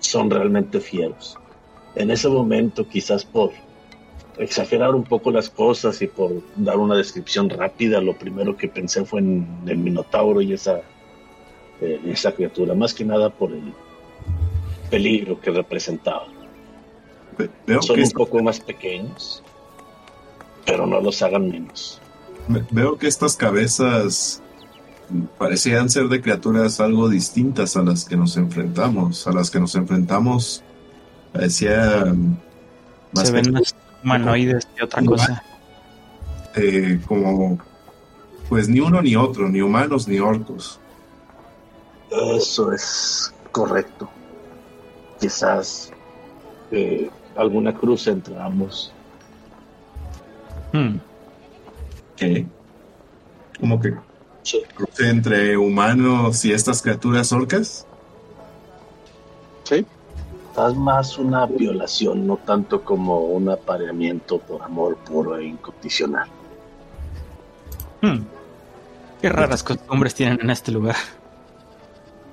son realmente fieros en ese momento, quizás por exagerar un poco las cosas y por dar una descripción rápida, lo primero que pensé fue en el Minotauro y esa, eh, esa criatura, más que nada por el peligro que representaba. Ve- Veo Son que, un poco más pequeños, pero no los hagan menos. ve- veo que estas cabezas parecían ser de criaturas algo distintas a las que nos enfrentamos. A las que nos enfrentamos parecían más Se ven más humanoides que otra cosa. eh, como pues ni uno ni otro, ni humanos ni orcos. Eso es correcto. Quizás eh, alguna cruz entre ambos. Hmm. ¿Qué? Como que Sí. cruce entre humanos y estas criaturas orcas. Sí. Es más una violación, no tanto como un apareamiento por amor puro e incondicional. Hmm. Qué raras costumbres tienen en este lugar.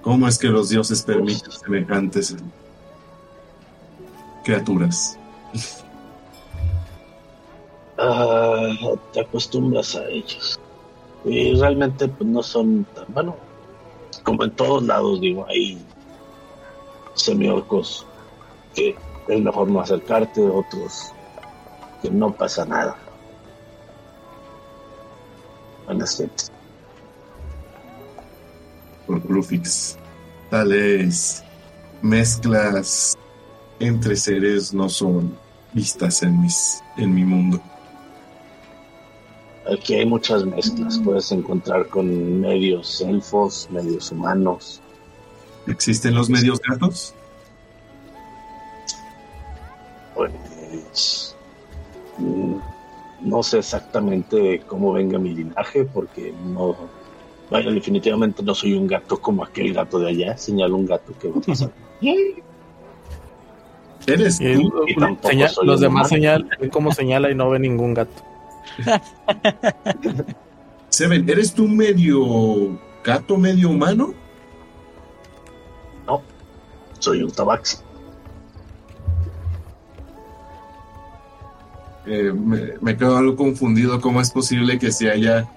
¿Cómo es que los dioses permiten semejantes criaturas? Ah, te acostumbras a ellos. Y realmente pues, no son tan, bueno, como en todos lados, digo, hay semiorcos que es mejor no acercarte, otros que no pasa nada. Buenas gentes. Por Rufix. tales mezclas entre seres no son vistas en, mis, en mi mundo. Aquí hay muchas mezclas. Puedes encontrar con medios elfos, medios humanos. ¿Existen los medios gatos? Pues. mm, No sé exactamente cómo venga mi linaje, porque no. Vaya, definitivamente no soy un gato como aquel gato de allá. Señalo un gato que va a pasar. ¿Eres Y tú? Y tampoco señal- soy los demás señalan cómo señala y no ve ningún gato. Seven, ¿eres tú medio gato, medio humano? Soy un tabaxi. Eh, me, me quedo algo confundido. ¿Cómo es posible que se haya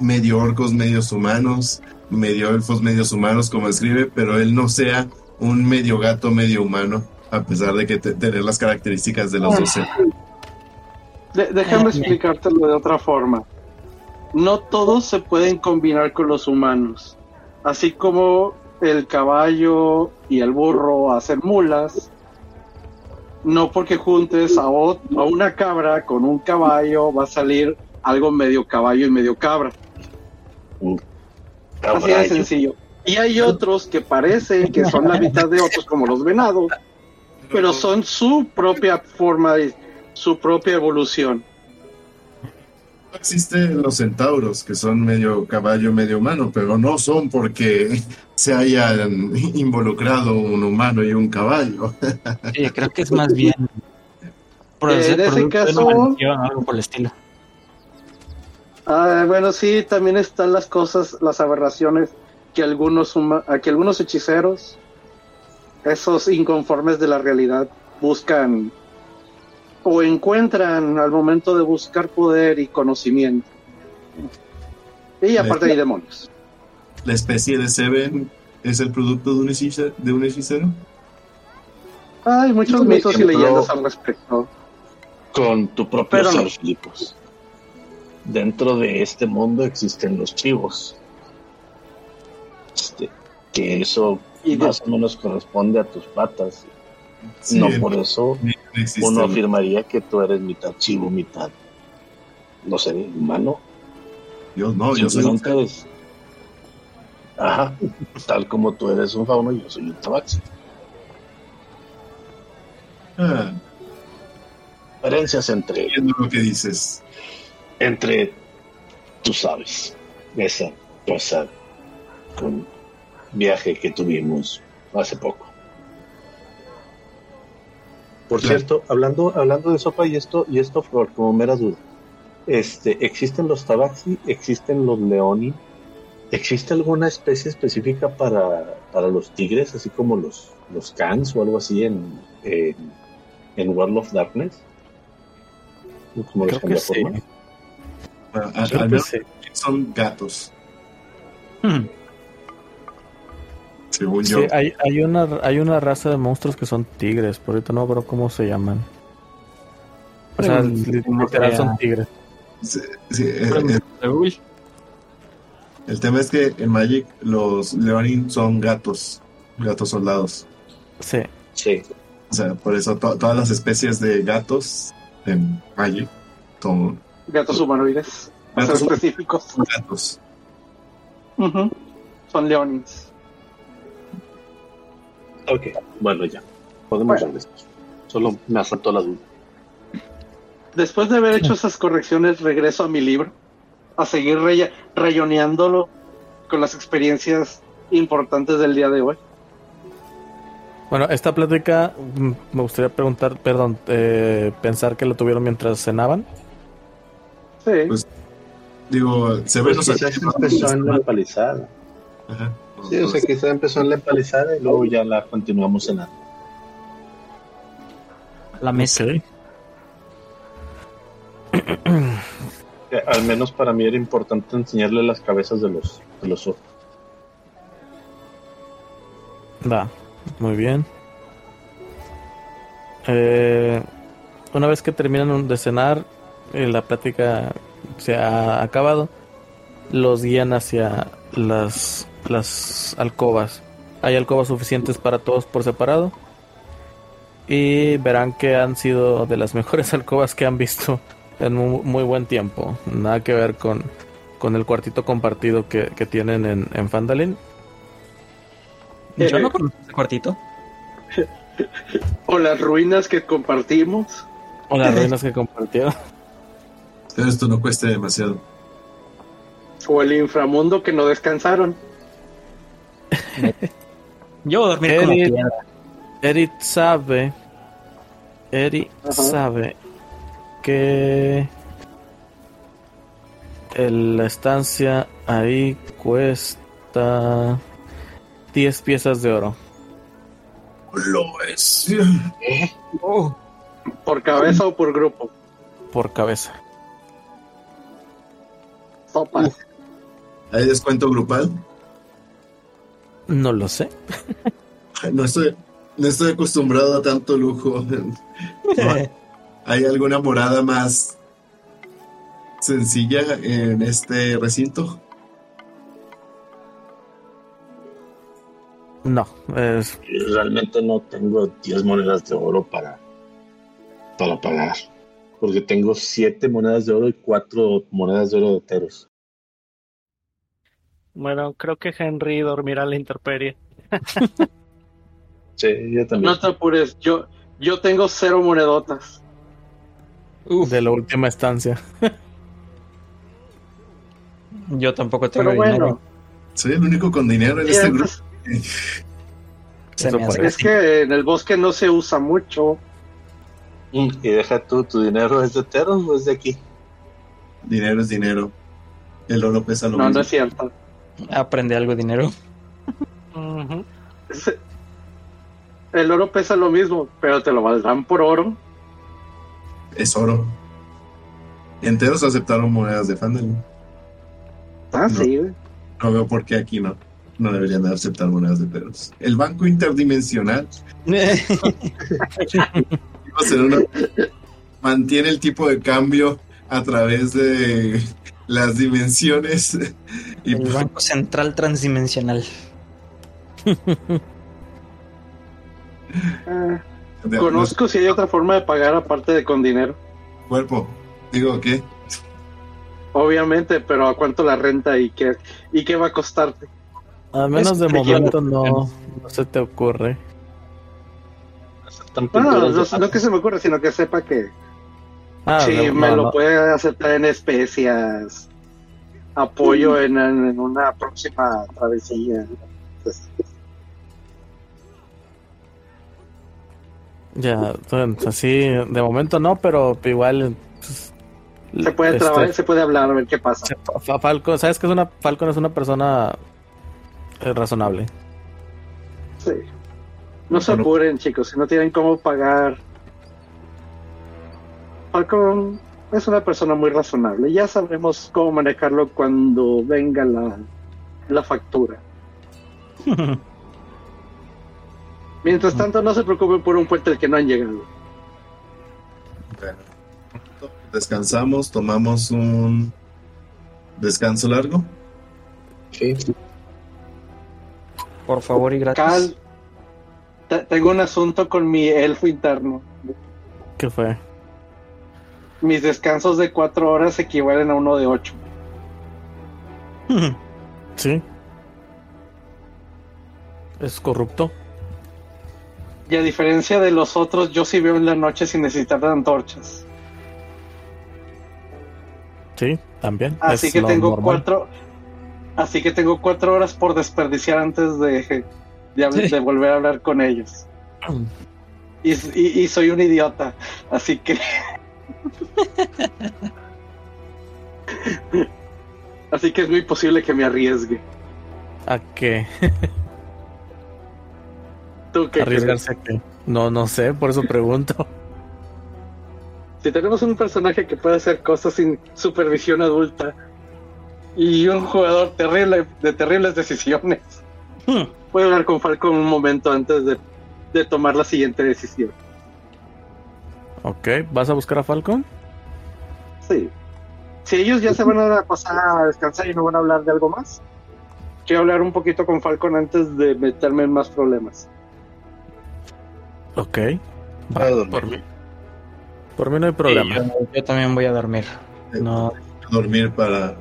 medio orcos, medios humanos, medio elfos, medios humanos, como escribe, pero él no sea un medio gato, medio humano, a pesar de que te- tener las características de los dos? De- déjame explicártelo de otra forma. No todos se pueden combinar con los humanos. Así como el caballo y el burro hacen mulas, no porque juntes a, ot- a una cabra con un caballo va a salir algo medio caballo y medio cabra. Así de sencillo. Y hay otros que parecen que son la mitad de otros, como los venados, pero son su propia forma, de, su propia evolución. Existen los centauros, que son medio caballo, medio humano, pero no son porque se hayan involucrado un humano y un caballo. Sí, creo que es más bien. en ese producto de caso- una maldición o algo por el estilo. Ah, bueno, sí, también están las cosas, las aberraciones que algunos, que algunos hechiceros, esos inconformes de la realidad, buscan o encuentran al momento de buscar poder y conocimiento. Y aparte hay demonios. La especie de Seven es el producto de un hechicero. De un hechicero. Hay muchos mitos y leyendas al respecto. Con tu propio ser, Filipos. Dentro de este mundo existen los chivos. Este, que eso Y de- más o menos corresponde a tus patas. Sí, no por eso uno afirmaría que tú eres mitad chivo, mitad, no sé, humano. Yo no, yo soy un eres- Ajá, tal como tú eres un fauno, yo soy un tabaxi. Ah, Diferencias entre, entiendo lo que dices. entre, tú sabes, esa cosa con viaje que tuvimos hace poco. Por Claro. cierto, hablando, hablando de sopa y esto, y esto por como mera duda. Este, existen los tabaxi, existen los leoni. ¿Existe alguna especie específica para, para los tigres, así como los, los cans o algo así en, en, en World of Darkness? ¿Cómo les Creo que cambia sí. Creo al que menos sí. son gatos, Hmm. Según Sí, yo. hay, hay, una, hay una raza de monstruos que son tigres, por ahorita no creo cómo se llaman. O sea, literal son tigres. Sí, sí, eh, eh, el tema es que en Magic los Leonin son gatos, gatos soldados. Sí. Sí. O sea, por eso to- todas las especies de gatos en Magic son Gatos humanoides, Gatos- específicos. son gatos. Ujú. Son leonins. Ok, bueno, ya. Podemos Bueno. regresar. Solo me asaltó la duda. Después de haber hecho esas correcciones, regreso a mi libro, a seguir rey- rayoneándolo con las experiencias importantes del día de hoy. Bueno, esta plática mm, me gustaría preguntar, perdón, eh, pensar que lo tuvieron mientras cenaban. Sí. Pues, Digo, se ve Pues empezó en la empalizada. Ajá. Sí, o sea, quizás empezó en la empalizada y luego ya la continuamos en la... La mesa. Eh, Al menos para mí era importante enseñarle las cabezas de los, de los ojos. Va, muy bien. Eh, una vez que terminan de cenar, eh, la plática se ha acabado. Los guían hacia las, las alcobas. hay alcobas suficientes para todos por separado. Y verán que han sido de las mejores alcobas que han visto en un muy buen tiempo. Nada que ver con, con el cuartito compartido que, que tienen en, en Fandalin. Yo no conozco ese cuartito. O las ruinas que compartimos. O las ruinas que compartieron. Pero esto no cueste demasiado. O el inframundo que no descansaron. Yo voy a dormir como Eric- quiera. Eric sabe. Eric sabe que el- la estancia ahí cuesta 10 piezas de oro Lo es. Oh, ¿Por cabeza o por grupo? por cabeza. Sopa. ¿Hay descuento grupal? No lo sé. No estoy, no estoy acostumbrado a tanto lujo. ¿Hay alguna morada más sencilla en este recinto? No, es Realmente no tengo 10 monedas de oro para, para pagar. Porque tengo 7 monedas de oro y 4 monedas de oro de teros. Bueno, creo que Henry dormirá a la intemperie. Sí, yo también. No te apures, yo, yo tengo cero monedotas. uf, de la última estancia. yo tampoco tengo Pero dinero. bueno, Soy el único con dinero en este grupo. es que en el bosque no se usa mucho. Mm, Y deja tú, ¿tu dinero es de teros o es de aquí? Dinero es dinero. El oro pesa lo No, mismo. no es cierto. Aprende algo de dinero. El oro pesa lo mismo, pero te lo valdrán por oro. Es oro. Enteros aceptaron monedas de Fandel. Ah, No. sí, güey. No veo por qué aquí no. No deberían de aceptar monedas de peros. El banco interdimensional iba a ser una- mantiene el tipo de cambio a través de las dimensiones y El Banco Central Transdimensional. Ah, conozco si hay otra forma de pagar aparte de con dinero. cuerpo. Digo que Obviamente, pero ¿a cuánto la renta y qué, y qué va a costarte? Al menos de Es momento no, no se te ocurre. No, no, pinturas no, no que se me ocurre, sino que sepa que Ah, no, me no, lo no. puede aceptar en especias, apoyo en, en una próxima travesía. Pues, Ya, bueno, así de momento no, pero igual. pues, se puede este, trabajar, se puede hablar, a ver qué pasa. Fa- Fa- Falcon, ¿sabes que es una Falcon es una persona eh, razonable? Sí. No se apuren, chicos, si no tienen cómo pagar. Falcon es una persona muy razonable. Ya sabremos cómo manejarlo cuando venga la, la factura. Mientras tanto, no se preocupen por un puente al que no han llegado. descansamos, tomamos un descanso largo. Sí. Por favor y gratis. Cal, te- tengo un asunto con mi elfo interno. ¿Qué fue? Mis descansos de cuatro horas equivalen a uno de ocho. ¿Sí? ¿Es corrupto? Y a diferencia de los otros, yo sí veo en la noche sin necesitar de antorchas. Sí, también. Así es que tengo normal. cuatro. Así que tengo cuatro horas por desperdiciar antes de, de, hab- de volver a hablar con ellos. Y, y- y soy un idiota, así que. Así que es muy posible que me arriesgue. ¿A qué? ¿Tú qué crees? ¿Arriesgarse a qué? No, no sé, por eso pregunto. Si tenemos un personaje que puede hacer cosas sin supervisión adulta y un jugador terrible de terribles decisiones, Hmm. puedo hablar con Falcon un momento antes de, de tomar la siguiente decisión. Ok, ¿vas a buscar a Falcon? Sí. Si ellos ya se van a pasar a descansar y no van a hablar de algo más, quiero hablar un poquito con Falcon antes de meterme en más problemas. Ok. Para dormir. por mí. Por mí no hay problema. Yo, yo también voy a dormir. No, Dormir para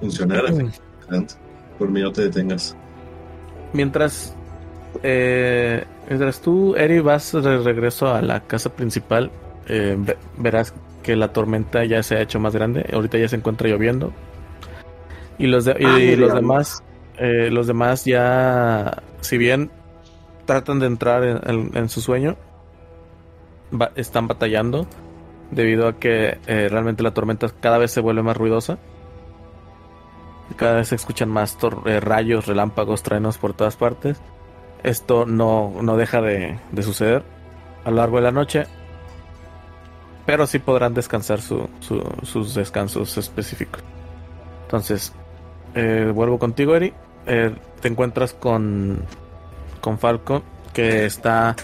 funcionar. Mm. efectivamente. Por mí no te detengas. Mientras, eh, mientras tú, Eri, vas de regreso a la casa principal, eh, ve- verás que la tormenta ya se ha hecho más grande. Ahorita ya se encuentra lloviendo. Y los, de- y Ah, los demás, eh, los demás ya, si bien tratan de entrar en, en- en su sueño, están batallando debido a que eh, realmente la tormenta cada vez se vuelve más ruidosa. Cada vez se escuchan más rayos, relámpagos, truenos por todas partes. Esto no, no deja de, de suceder a lo largo de la noche. Pero sí podrán descansar su- su- sus descansos específicos. Entonces, eh, vuelvo contigo, Eri. Eh, te encuentras con, con Falco, que está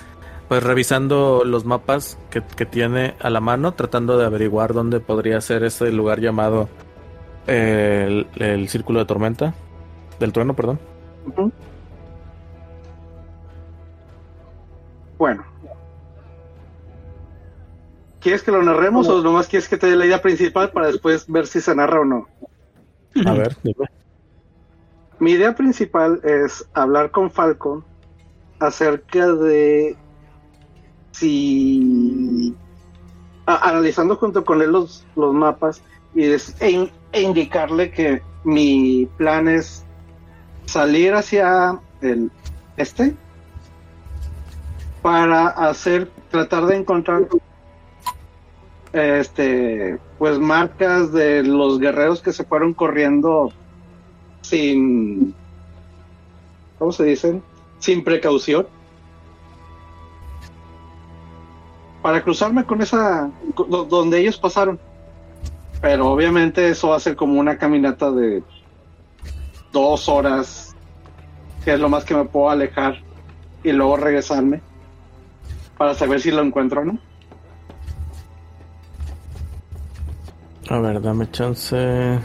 pues revisando los mapas que, que tiene a la mano, tratando de averiguar dónde podría ser ese lugar llamado eh, el, el círculo de tormenta. Del trueno, perdón. Bueno. ¿Quieres que lo narremos o nomás quieres que te dé la idea principal para después ver si se narra o no? A ver, dime. Mi idea principal es hablar con Falcon acerca de si a- analizando junto con él los, los mapas y des- e, in- e indicarle que mi plan es salir hacia el este para hacer tratar de encontrar este pues marcas de los guerreros que se fueron corriendo sin ¿cómo se dicen? sin precaución. Para cruzarme con esa donde ellos pasaron. Pero obviamente eso va a ser como una caminata de dos horas que es lo más que me puedo alejar y luego regresarme para saber si lo encuentro o no A ver, dame chance.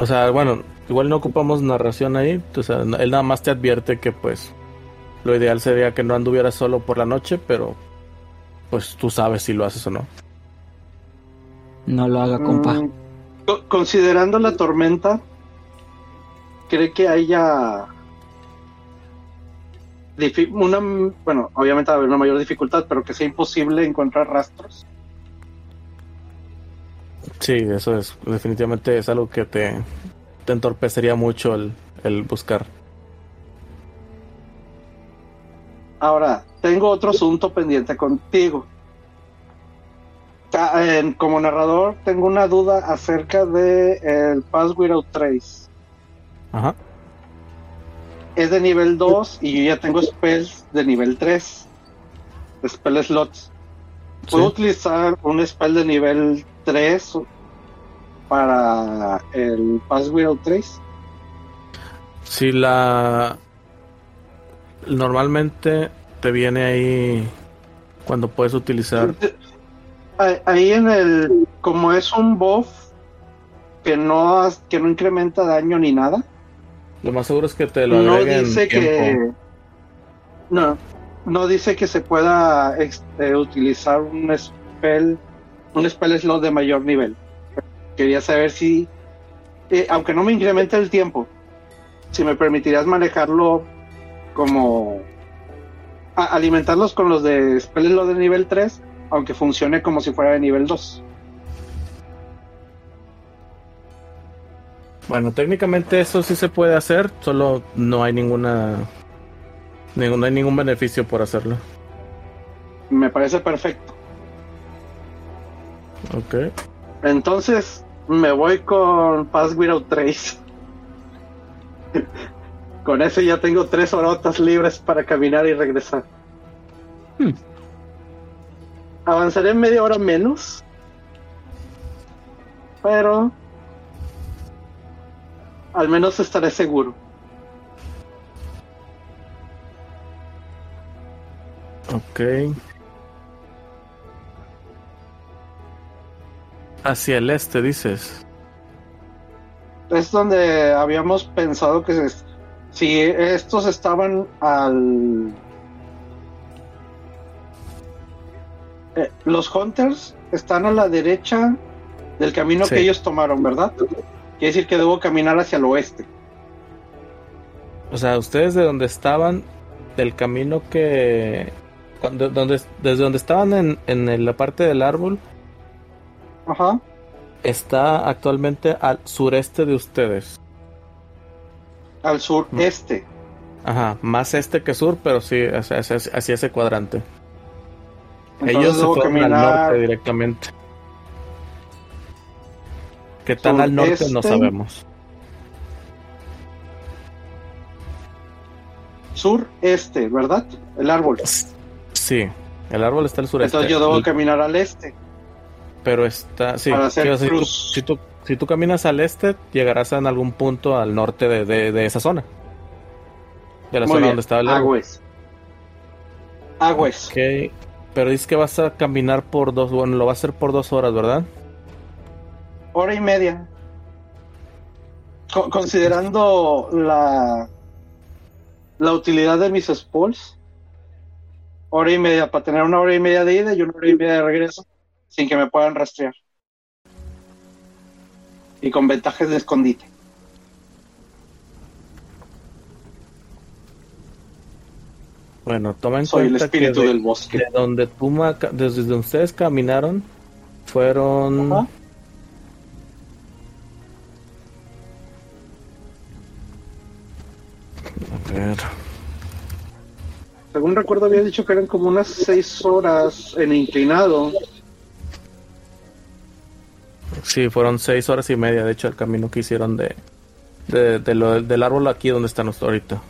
O sea, bueno, igual no ocupamos narración ahí. O sea, él nada más te advierte que pues lo ideal sería que no anduvieras solo por la noche, pero pues tú sabes si lo haces o no. no lo haga, compa. Mm, co- considerando la tormenta, ¿cree que haya una, bueno, obviamente va a haber una mayor dificultad, pero que sea imposible encontrar rastros? Sí, eso es. Definitivamente es algo que te, te entorpecería mucho el, el buscar. Ahora, tengo otro asunto pendiente contigo. En- como narrador, tengo una duda acerca de el Pass Without Trace. Ajá. Es de nivel 2 y yo ya tengo spells de nivel 3. Spell slots. ¿Puedo Sí. utilizar un spell de nivel 3 para el Pass Without Trace? Si la. Normalmente te viene ahí cuando puedes utilizar. Ahí- en el, como es un buff que no, que no incrementa daño ni nada, Lo más seguro es que te lo no dice que no, no dice que se pueda eh, utilizar un spell, un spell slot de mayor nivel. Quería saber si, eh, aunque no me incremente el tiempo, si me permitirías manejarlo como a- alimentarlos con los de spell slot de nivel 3, aunque funcione como si fuera de nivel 2. Bueno, técnicamente eso sí se puede hacer, solo no hay ninguna. ningún- No hay ningún beneficio por hacerlo. Me parece perfecto. Ok. Entonces me voy con Pass Without Trace. con eso ya tengo tres horotas libres para caminar y regresar. Hmm. Avanzaré media hora menos. Pero al menos estaré seguro. Ok. Hacia el este, dices. Es donde habíamos pensado que se- si estos estaban al... Eh, los Hunters están a la derecha del camino Sí. que ellos tomaron, ¿verdad? Quiere decir que debo caminar hacia el oeste. O sea, ustedes de donde estaban, del camino que... Cuando, donde, desde donde estaban en, en la parte del árbol, Ajá. está actualmente al sureste de ustedes. Al sureste. Ajá, más este que sur, pero sí, hacia, hacia- hacia ese cuadrante. Entonces Ellos se fueron al caminar norte directamente. ¿Qué tan al norte? No sabemos. sureste, ¿verdad? El árbol. Sí, el árbol está al sureste. Entonces yo debo El- caminar al este. Pero está, sí, Para hacer tú- si, tú, si tú caminas al este, llegarás en algún punto al norte de, de- de esa zona. De la Muy zona bien. donde estaba el árbol. Agües. Agües. Ok, pero dices que vas a caminar por dos, bueno, lo vas a hacer por dos horas, ¿verdad? Hora y media. Co- considerando la la utilidad de mis spools, hora y media para tener una hora y media de ida y una hora y media de regreso sin que me puedan rastrear. Y con ventajas de escondite. Bueno, toma en Soy el espíritu que de, del bosque. de donde tú desde donde ustedes caminaron fueron Ajá. A ver, Según recuerdo había dicho que eran como unas seis horas en inclinado. sí, fueron seis horas y media, de hecho, el camino que hicieron de, de, de lo- del árbol aquí donde están ahorita.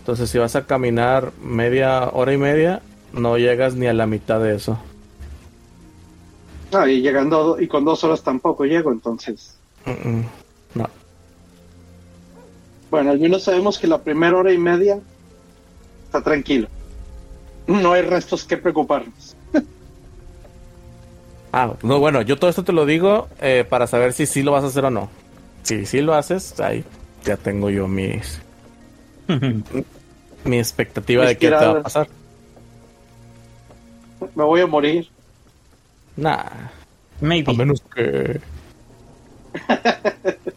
Entonces, si vas a caminar media hora y media, no llegas ni a la mitad de eso. Ah, y llegando y con dos horas tampoco llego, entonces. Mm, No. Bueno, al menos sabemos que la primera hora y media está tranquilo. No hay restos que preocuparnos. Ah, no, bueno, yo todo esto te lo digo eh, para saber si sí lo vas a hacer o no. Si sí lo haces, ahí ya tengo yo mis mi expectativa Mis de qué te va a pasar. Me voy a morir. Nah, Maybe. a menos que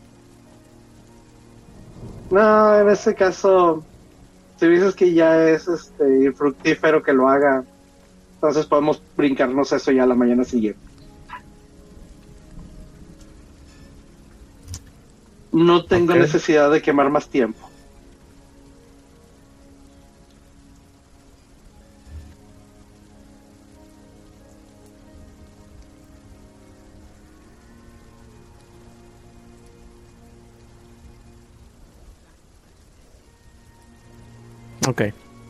No, en ese caso, si dices que ya es este fructífero que lo haga, entonces podemos brincarnos eso ya la mañana siguiente. No tengo necesidad de quemar más tiempo. Ok,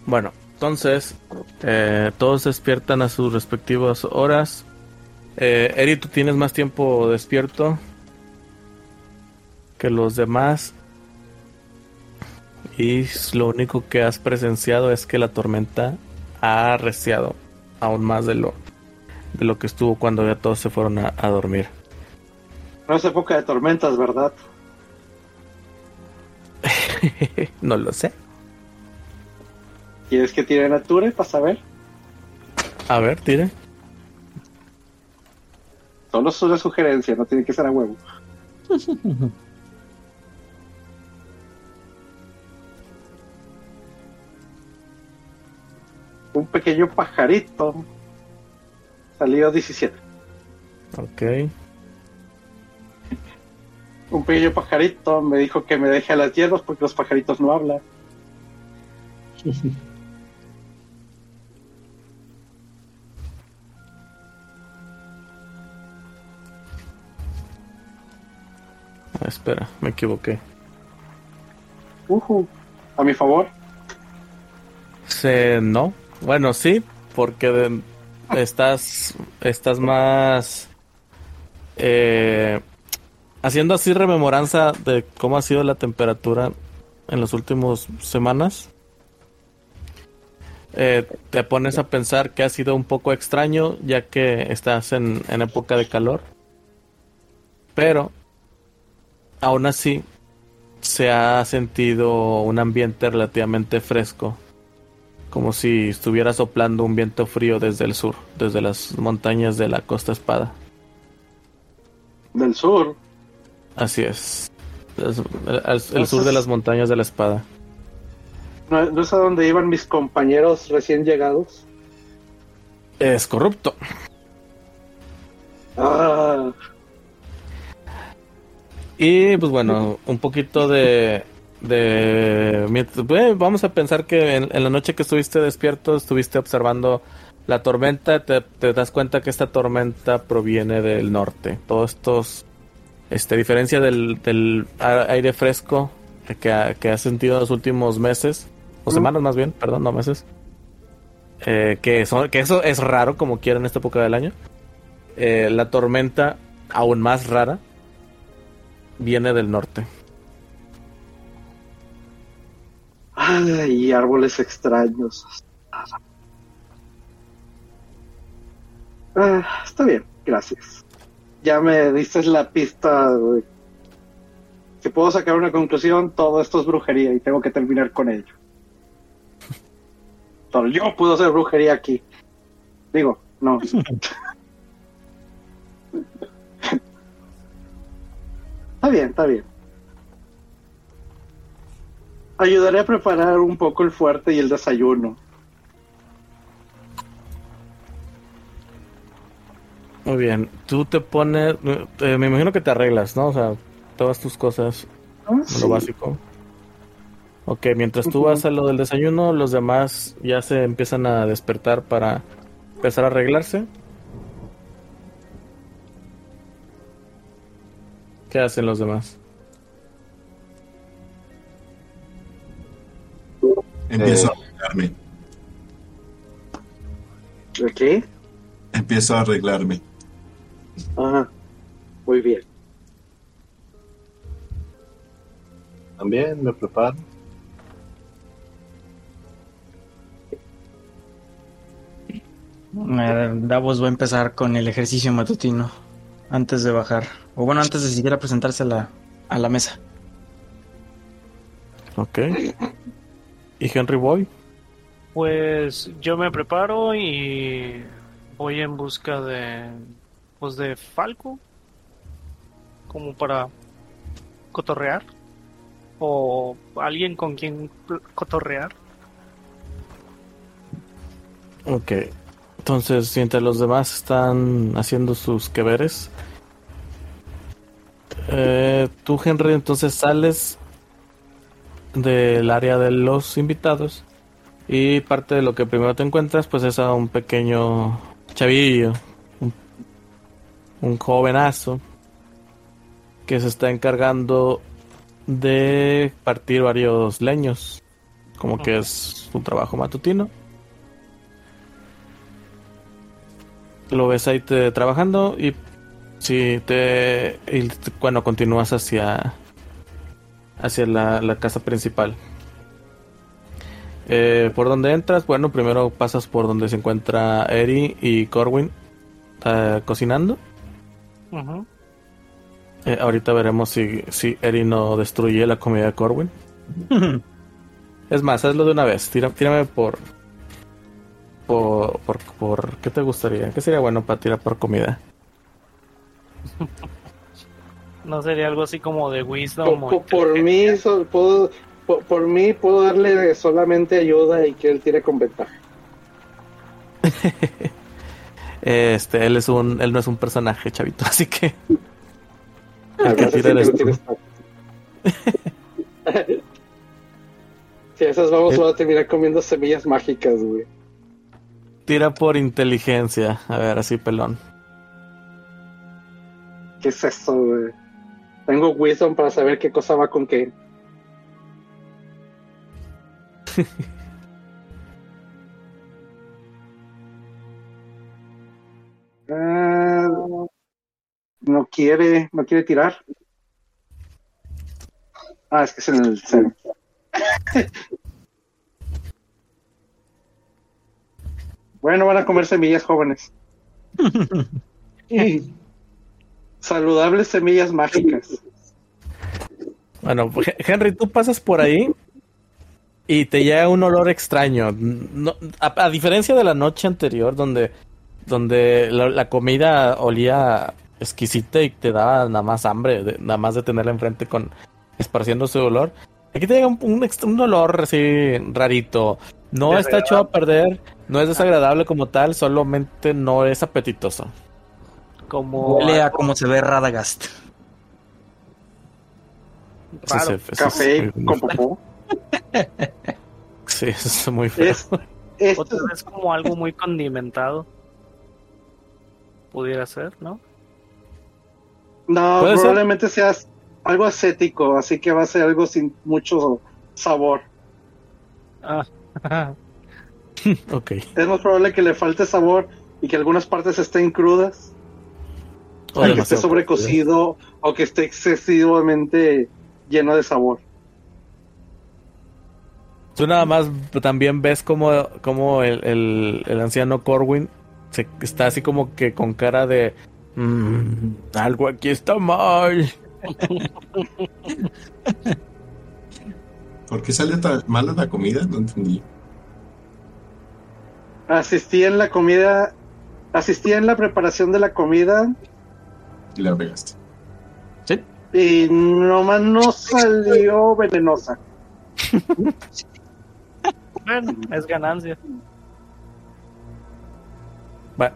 bueno, entonces eh, todos despiertan a sus respectivas horas. Eh, Eri, tú tienes más tiempo despierto que los demás. Y lo único que has presenciado es que la tormenta ha arreciado aún más de lo, de lo que estuvo cuando ya todos se fueron a, a dormir. No es época de tormentas, ¿verdad? no lo sé. ¿Quieres que tire Nature para saber? A ver, tire. Solo es una sugerencia, no tiene que ser a huevo. Un pequeño pajarito. Salió 17. Ok. Un pequeño pajarito me dijo que me deje a las hierbas porque los pajaritos no hablan. espera, me equivoqué. Ujú. A mi favor. Se, no. Bueno, sí, porque de- estás, estás más eh, haciendo así rememoranza de cómo ha sido la temperatura en las últimas semanas. eh, te pones a pensar que ha sido un poco extraño ya que estás en, en época de calor. Pero aún así se ha sentido un ambiente relativamente fresco. Como si estuviera soplando un viento frío desde el sur, desde las montañas de la Costa Espada. Del sur. Así es. El- el sur de las montañas de la Espada. ¿No, no es a donde iban mis compañeros recién llegados? Es corrupto. Ah, Y pues bueno, un poquito de... de eh, vamos a pensar que en, en la noche que estuviste despierto estuviste observando la tormenta, te, te das cuenta que esta tormenta proviene del norte. Todos estos, este, diferencia del, aire fresco que que has sentido en los últimos meses, o semanas más bien, perdón, no meses, eh, que, son, que eso es raro como quiera en esta época del año. Eh, la tormenta, aún más rara, viene del norte. ay, árboles extraños. Ah, está bien, gracias. Ya me diste la pista. güey. Si puedo sacar una conclusión, todo esto es brujería y tengo que terminar con ello. Solo yo puedo hacer brujería aquí. Digo, no. Está bien, está bien. Ayudaré a preparar un poco el fuerte y el desayuno. Muy bien, tú te pones, eh, me imagino que te arreglas, ¿no? O sea, todas tus cosas, Sí. lo básico. Ok, mientras tú vas a lo del desayuno, los demás ya se empiezan a despertar para empezar a arreglarse. ¿Qué hacen los demás? Empiezo Eh. a arreglarme. ¿Qué? Empiezo a arreglarme. Ajá. Muy bien. También me preparo. Davos va a empezar con el ejercicio matutino antes de bajar. O bueno, antes de siquiera presentarse a la, a la mesa. Ok. ¿Y Henry Boy? Pues yo me preparo y voy en busca de pues de Falco como para cotorrear o alguien con quien cotorrear. Ok. Entonces, mientras los demás están haciendo sus que veres, eh, tú, Henry, entonces sales del área de los invitados y parte de lo que primero te encuentras, pues es a un pequeño chavillo, un, un jovenazo que se está encargando de partir varios leños, como que es su trabajo matutino. lo ves ahí te- trabajando y si te y bueno continúas hacia hacia la, la casa principal. Eh, por donde entras bueno primero pasas por donde se encuentra Eri y Corwin eh, cocinando. Eh, ahorita veremos si, si Eri no destruye la comida de Corwin. Es más hazlo de una vez. Tira- tírame por por, por por qué te gustaría qué sería bueno para tirar por comida No sería algo así como de Por, Wisdom. o por- por mí, so- puedo, por, por mí puedo darle solamente ayuda y que él tire con ventaja. Este, él es un, él no es un personaje, chavito, así que Ah, el que tira eres tú. Si esas vamos, Eh. voy a terminar comiendo semillas mágicas, güey. Tira por inteligencia, a ver, así pelón. ¿Qué es eso, güey? Tengo wisdom para saber qué cosa va con qué. Ah, no quiere, no quiere tirar. Ah, es que es en el cero. Bueno, van a comer semillas jóvenes. Saludables semillas mágicas. Bueno, pues, He- Henry, tú pasas por ahí y te llega un olor extraño. No- a, a diferencia de la noche anterior, donde, donde la, la comida olía exquisita y te daba nada más hambre, de- nada más de tenerla enfrente con esparciendo su olor. Aquí te llega un, un, ext- un olor así rarito. No está hecho a perder, no es desagradable como tal, solamente no es apetitoso. Como Huele a cómo se ve Radagast. Raro. es- Café con popó. Sí, eso es muy feo. Es, esto Otra vez como algo muy condimentado. Pudiera ser, ¿no? No, ¿Puede ser? probablemente sea algo ascético, así que va a ser algo sin mucho sabor. Ah, Ok. Es más probable que le falte sabor y que algunas partes estén crudas, O que esté demasiado sobrecocido o que esté excesivamente lleno de sabor. Tú nada más también ves como, como el, el- el anciano Corwin se, está así como que con cara de "Mm, algo aquí está mal. ¿Por qué sale tan mala la comida? No entendí. Asistí en la comida, asistí en la preparación de la comida Y la regaste. y nomás no salió venenosa. bueno, es ganancia. Va.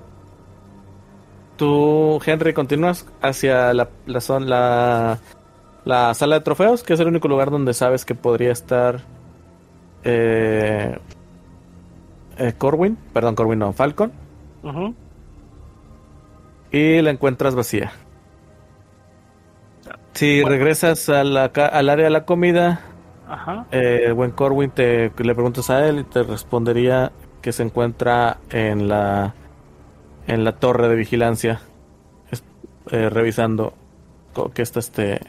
Tú, Henry, continúas hacia la, la, zon- la, la sala de trofeos, que es el único lugar donde sabes que podría estar eh, eh, Corwin, perdón, Corwin no, Falcon, Ujú. y la encuentras vacía. Si Bueno. regresas a la ca- al área de la comida, Ajá. eh, buen Corwin, te le preguntas a él y te respondería que se encuentra en la en la torre de vigilancia, eh, revisando que está este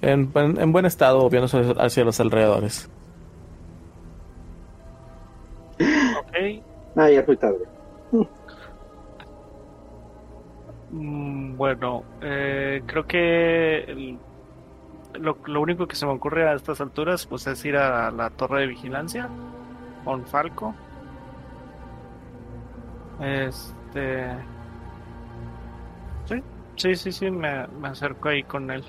en, en- en buen estado, viendo hacia, hacia los alrededores. Ok. Ah, ya fui tarde. Mm, Bueno, eh, creo que lo, lo único que se me ocurre a estas alturas pues es ir a la torre de vigilancia con Falco. Este... Sí, sí, sí, sí, me, me acerco ahí con él.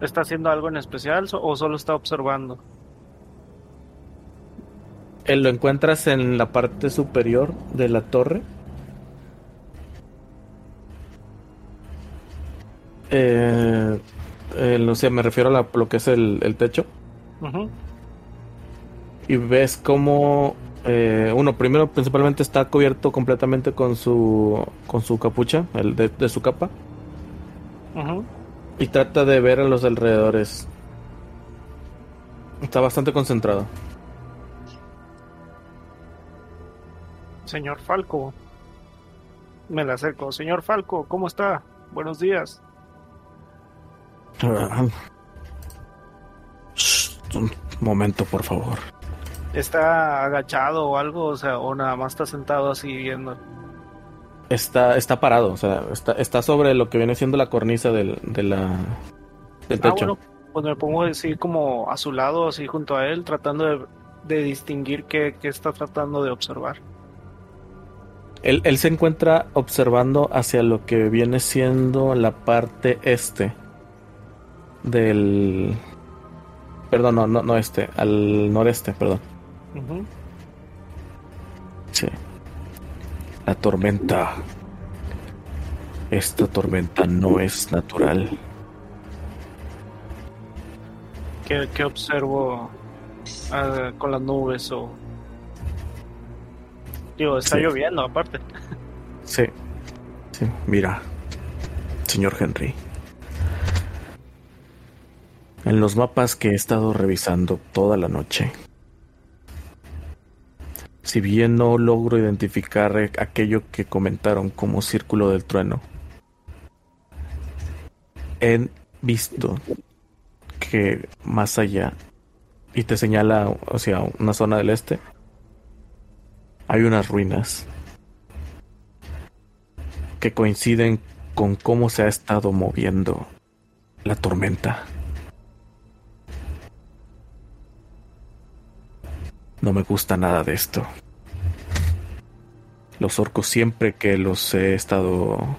¿Está haciendo algo en especial o solo está observando? Eh, lo encuentras en la parte superior de la torre. Eh, eh, o sea, me refiero a la- lo que es el, el techo. Ujú. y ves como uno primero principalmente está cubierto completamente con su con su capucha el de, de su capa Ujú. y trata de ver a los alrededores está bastante concentrado Señor Falco. Me le acerco. Señor Falco, ¿cómo está? Buenos días. Shh, un momento por favor ¿Está agachado o algo? O sea, o nada más está sentado así viendo. está está parado o sea está está sobre lo que viene siendo la cornisa del de la del Ah, techo bueno, pues me pongo así como a su lado, así junto a él, tratando de, de distinguir qué, qué está tratando de observar. Él, él se encuentra observando hacia lo que viene siendo la parte este del... Perdón, no, no, no este, al noreste, perdón. Sí. La tormenta. Esta tormenta no es natural. ¿Qué, qué observo ah, con las nubes o... Digo, está Sí. lloviendo aparte. Sí. Sí, mira, señor Henry. En los mapas que he estado revisando toda la noche, si bien no logro identificar aquello que comentaron como círculo del trueno, he visto que más allá y te señala hacia una zona del este, hay unas ruinas que coinciden con cómo se ha estado moviendo la tormenta. No me gusta nada de esto. Los orcos siempre que los he estado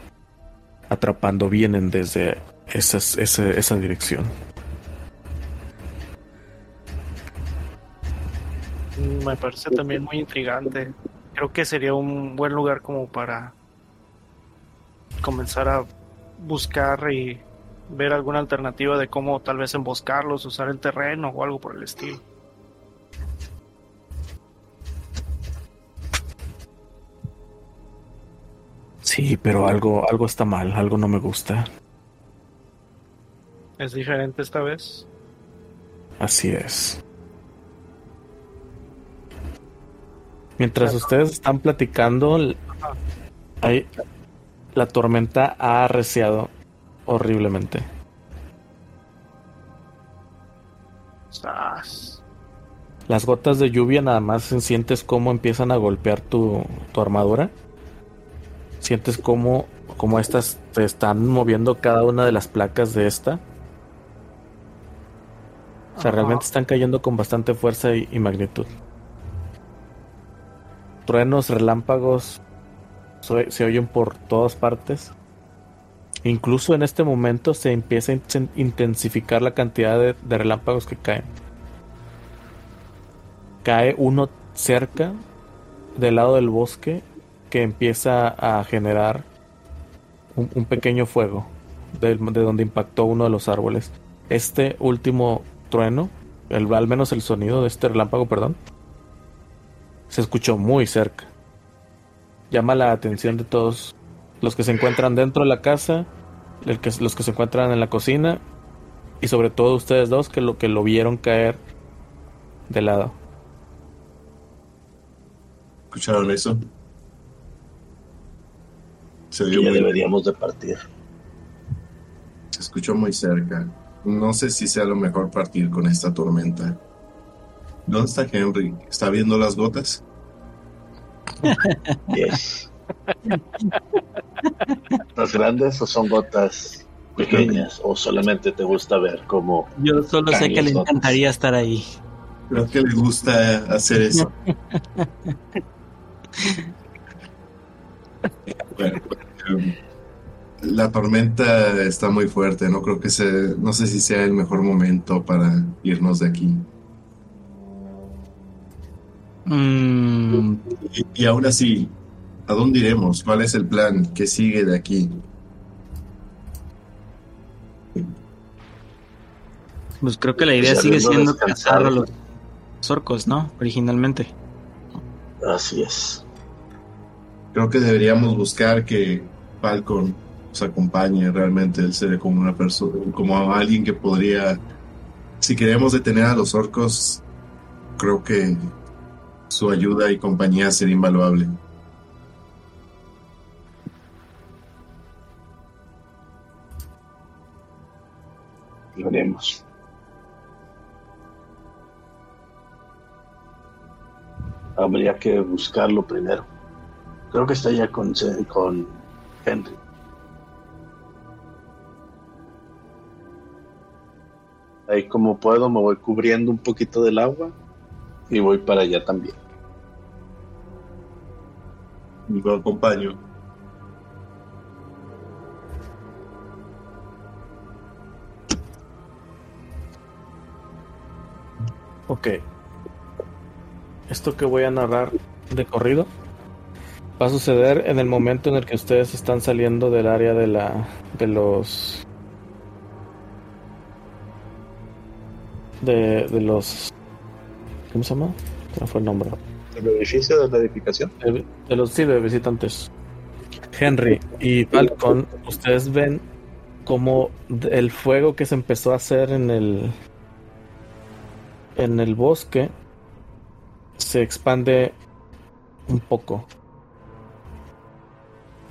atrapando vienen desde esa, esa dirección. Me parece también muy intrigante. Creo que sería un buen lugar como para comenzar a buscar y ver alguna alternativa de cómo tal vez emboscarlos, usar el terreno o algo por el estilo. Sí, pero algo, algo está mal, algo no me gusta. Es diferente esta vez. Así es. Mientras ustedes están platicando, la tormenta ha arreciado horriblemente. Las gotas de lluvia nada más sientes cómo empiezan a golpear tu, tu armadura. Sientes cómo, cómo estas te están moviendo cada una de las placas de esta. O sea, realmente están cayendo con bastante fuerza y, y magnitud. Truenos, relámpagos se, oyen por todas partes. Incluso en este momento se empieza a in- intensificar la cantidad de, relámpagos que caen. Cae uno cerca del lado del bosque que empieza a generar un, pequeño fuego de donde impactó uno de los árboles. Este último trueno, al menos el sonido de este relámpago, perdón, se escuchó muy cerca. Llama la atención de todos los que se encuentran dentro de la casa, el que, los que se encuentran en la cocina y sobre todo ustedes dos que lo que lo vieron caer de lado. ¿Escucharon eso? Se vio ya muy deberíamos de partir. Se escuchó muy cerca. No sé si sea lo mejor partir con esta tormenta. ¿Dónde está Henry? ¿Está viendo las gotas? Yes. ¿Las grandes o son gotas pequeñas? ¿O solamente te gusta ver cómo Yo solo sé que le encantaría estar ahí. Creo que le gusta hacer eso. Bueno, em, la tormenta está muy fuerte. No creo que se, no sé si sea el mejor momento para irnos de aquí. Mm, Y, y aún así, ¿a dónde iremos? ¿Cuál es el plan? ¿Qué sigue de aquí? pues creo que la idea Pues sigue siendo cazar a los orcos, ¿no? Originalmente. Así es. Creo que deberíamos buscar que Falcon nos acompañe realmente. Él se ve como una persona, como alguien que podría, si queremos detener a los orcos, creo que su ayuda y compañía sería invaluable. Lo haremos. Habría que buscarlo primero. Creo que está ya con, con Henry. Ahí como puedo me voy cubriendo un poquito del agua y voy para allá también. Y lo acompaño. Ok. Esto que voy a narrar de corrido va a suceder en el momento en el que ustedes están saliendo del área de la de los de, de los ¿cómo se llama? ¿Cómo fue el nombre? ¿El edificio de la edificación? De, de los sí, de visitantes. Henry y Falcon, ustedes ven como el fuego que se empezó a hacer en el en el bosque se expande un poco.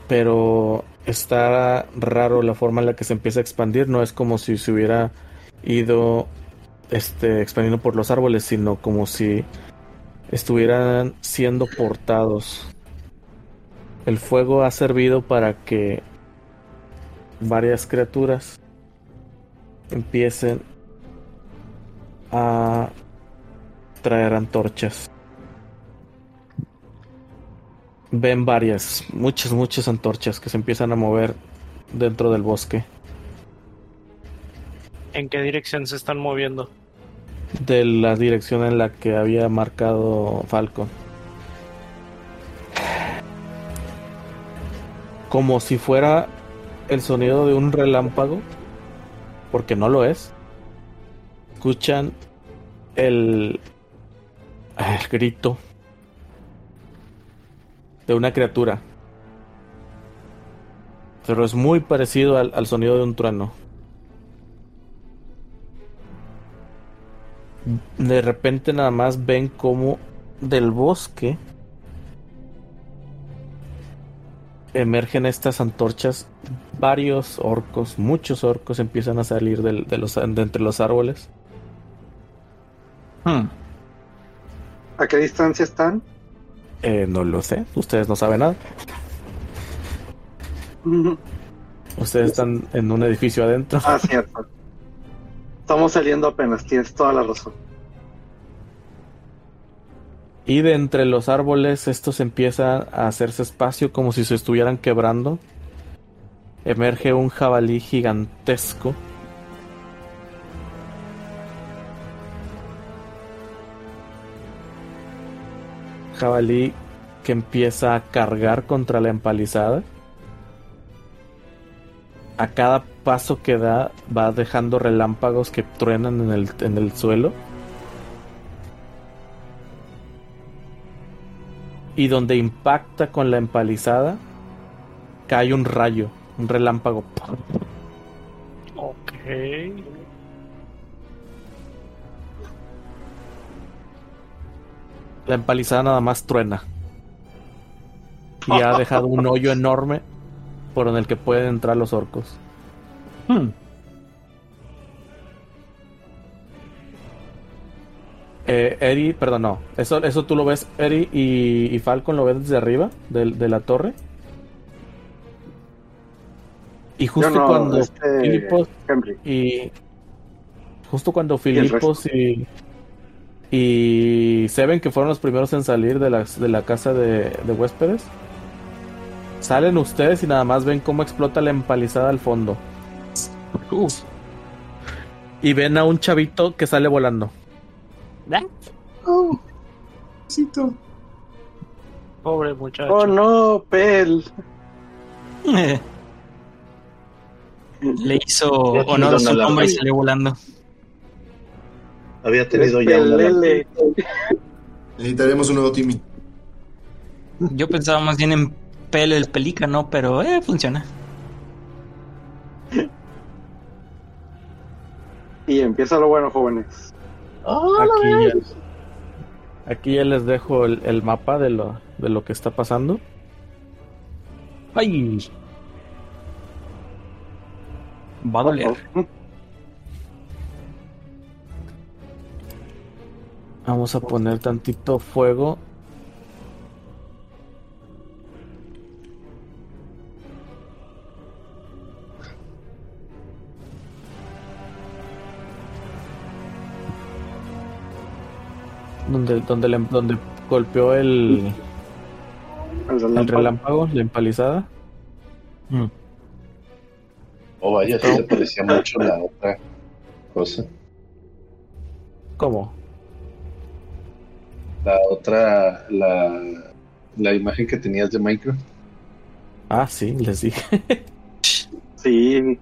Pero está raro la forma en la que se empieza a expandir, no es como si se hubiera ido este, expandiendo por los árboles, sino como si estuvieran siendo portados. El fuego ha servido para que varias criaturas empiecen a traer antorchas. Ven varias, muchas, muchas antorchas que se empiezan a mover dentro del bosque. ¿En qué dirección se están moviendo? De la dirección en la que había marcado Falcon. Como si fuera el sonido de un relámpago, porque no lo es. Escuchan el, grito de una criatura. Pero es muy parecido al sonido de un trueno. De repente nada más ven como del bosque emergen estas antorchas. Varios orcos, muchos orcos empiezan a salir del- de, los, de entre los árboles. Hmm. ¿A qué distancia están? Eh, no lo sé, ustedes no saben nada. Ustedes están en un edificio adentro. Ah, cierto. Estamos saliendo apenas, tienes toda la razón. Y de entre los árboles estos empiezan a hacerse espacio como si se estuvieran quebrando. Emerge un jabalí gigantesco. Jabalí que empieza a cargar contra la empalizada. A cada paso que da va dejando relámpagos que truenan en el, en el suelo. y donde impacta con la empalizada cae un rayo, un relámpago. Ok. La empalizada nada más truena. Y ha dejado un hoyo enorme por en el que pueden entrar los orcos. Hmm. Eh, Eri, perdón, no. Eso, eso tú lo ves, Eri y, y Falcon lo ven desde arriba del- de, la torre. Y justo no, cuando este, Filipos Henry. y justo cuando Filipos y y Seven que fueron los primeros en salir de la, de la casa de, de huéspedes salen ustedes y nada más ven cómo explota la empalizada al fondo y ven a un chavito que sale volando Oh, Cito. Pobre muchacho. Oh no, Pel. Le hizo honor a su nombre y salió volando. Había tenido ya una Pelele. Necesitaremos un nuevo Timmy. Yo pensaba más bien en Pel el pelícano, pero eh, funciona. Y empieza lo bueno, jóvenes. aquí ya, aquí ya les dejo el, el mapa de lo, de lo que está pasando ¡Ay! Va a doler. vamos a poner tantito fuego donde donde le- donde golpeó el, El el relámpago. relámpago la empalizada Mm. Oh, vaya, se parecía mucho a la otra cosa. cómo La otra, la, la imagen que tenías de Minecraft. ah sí les dije Sí,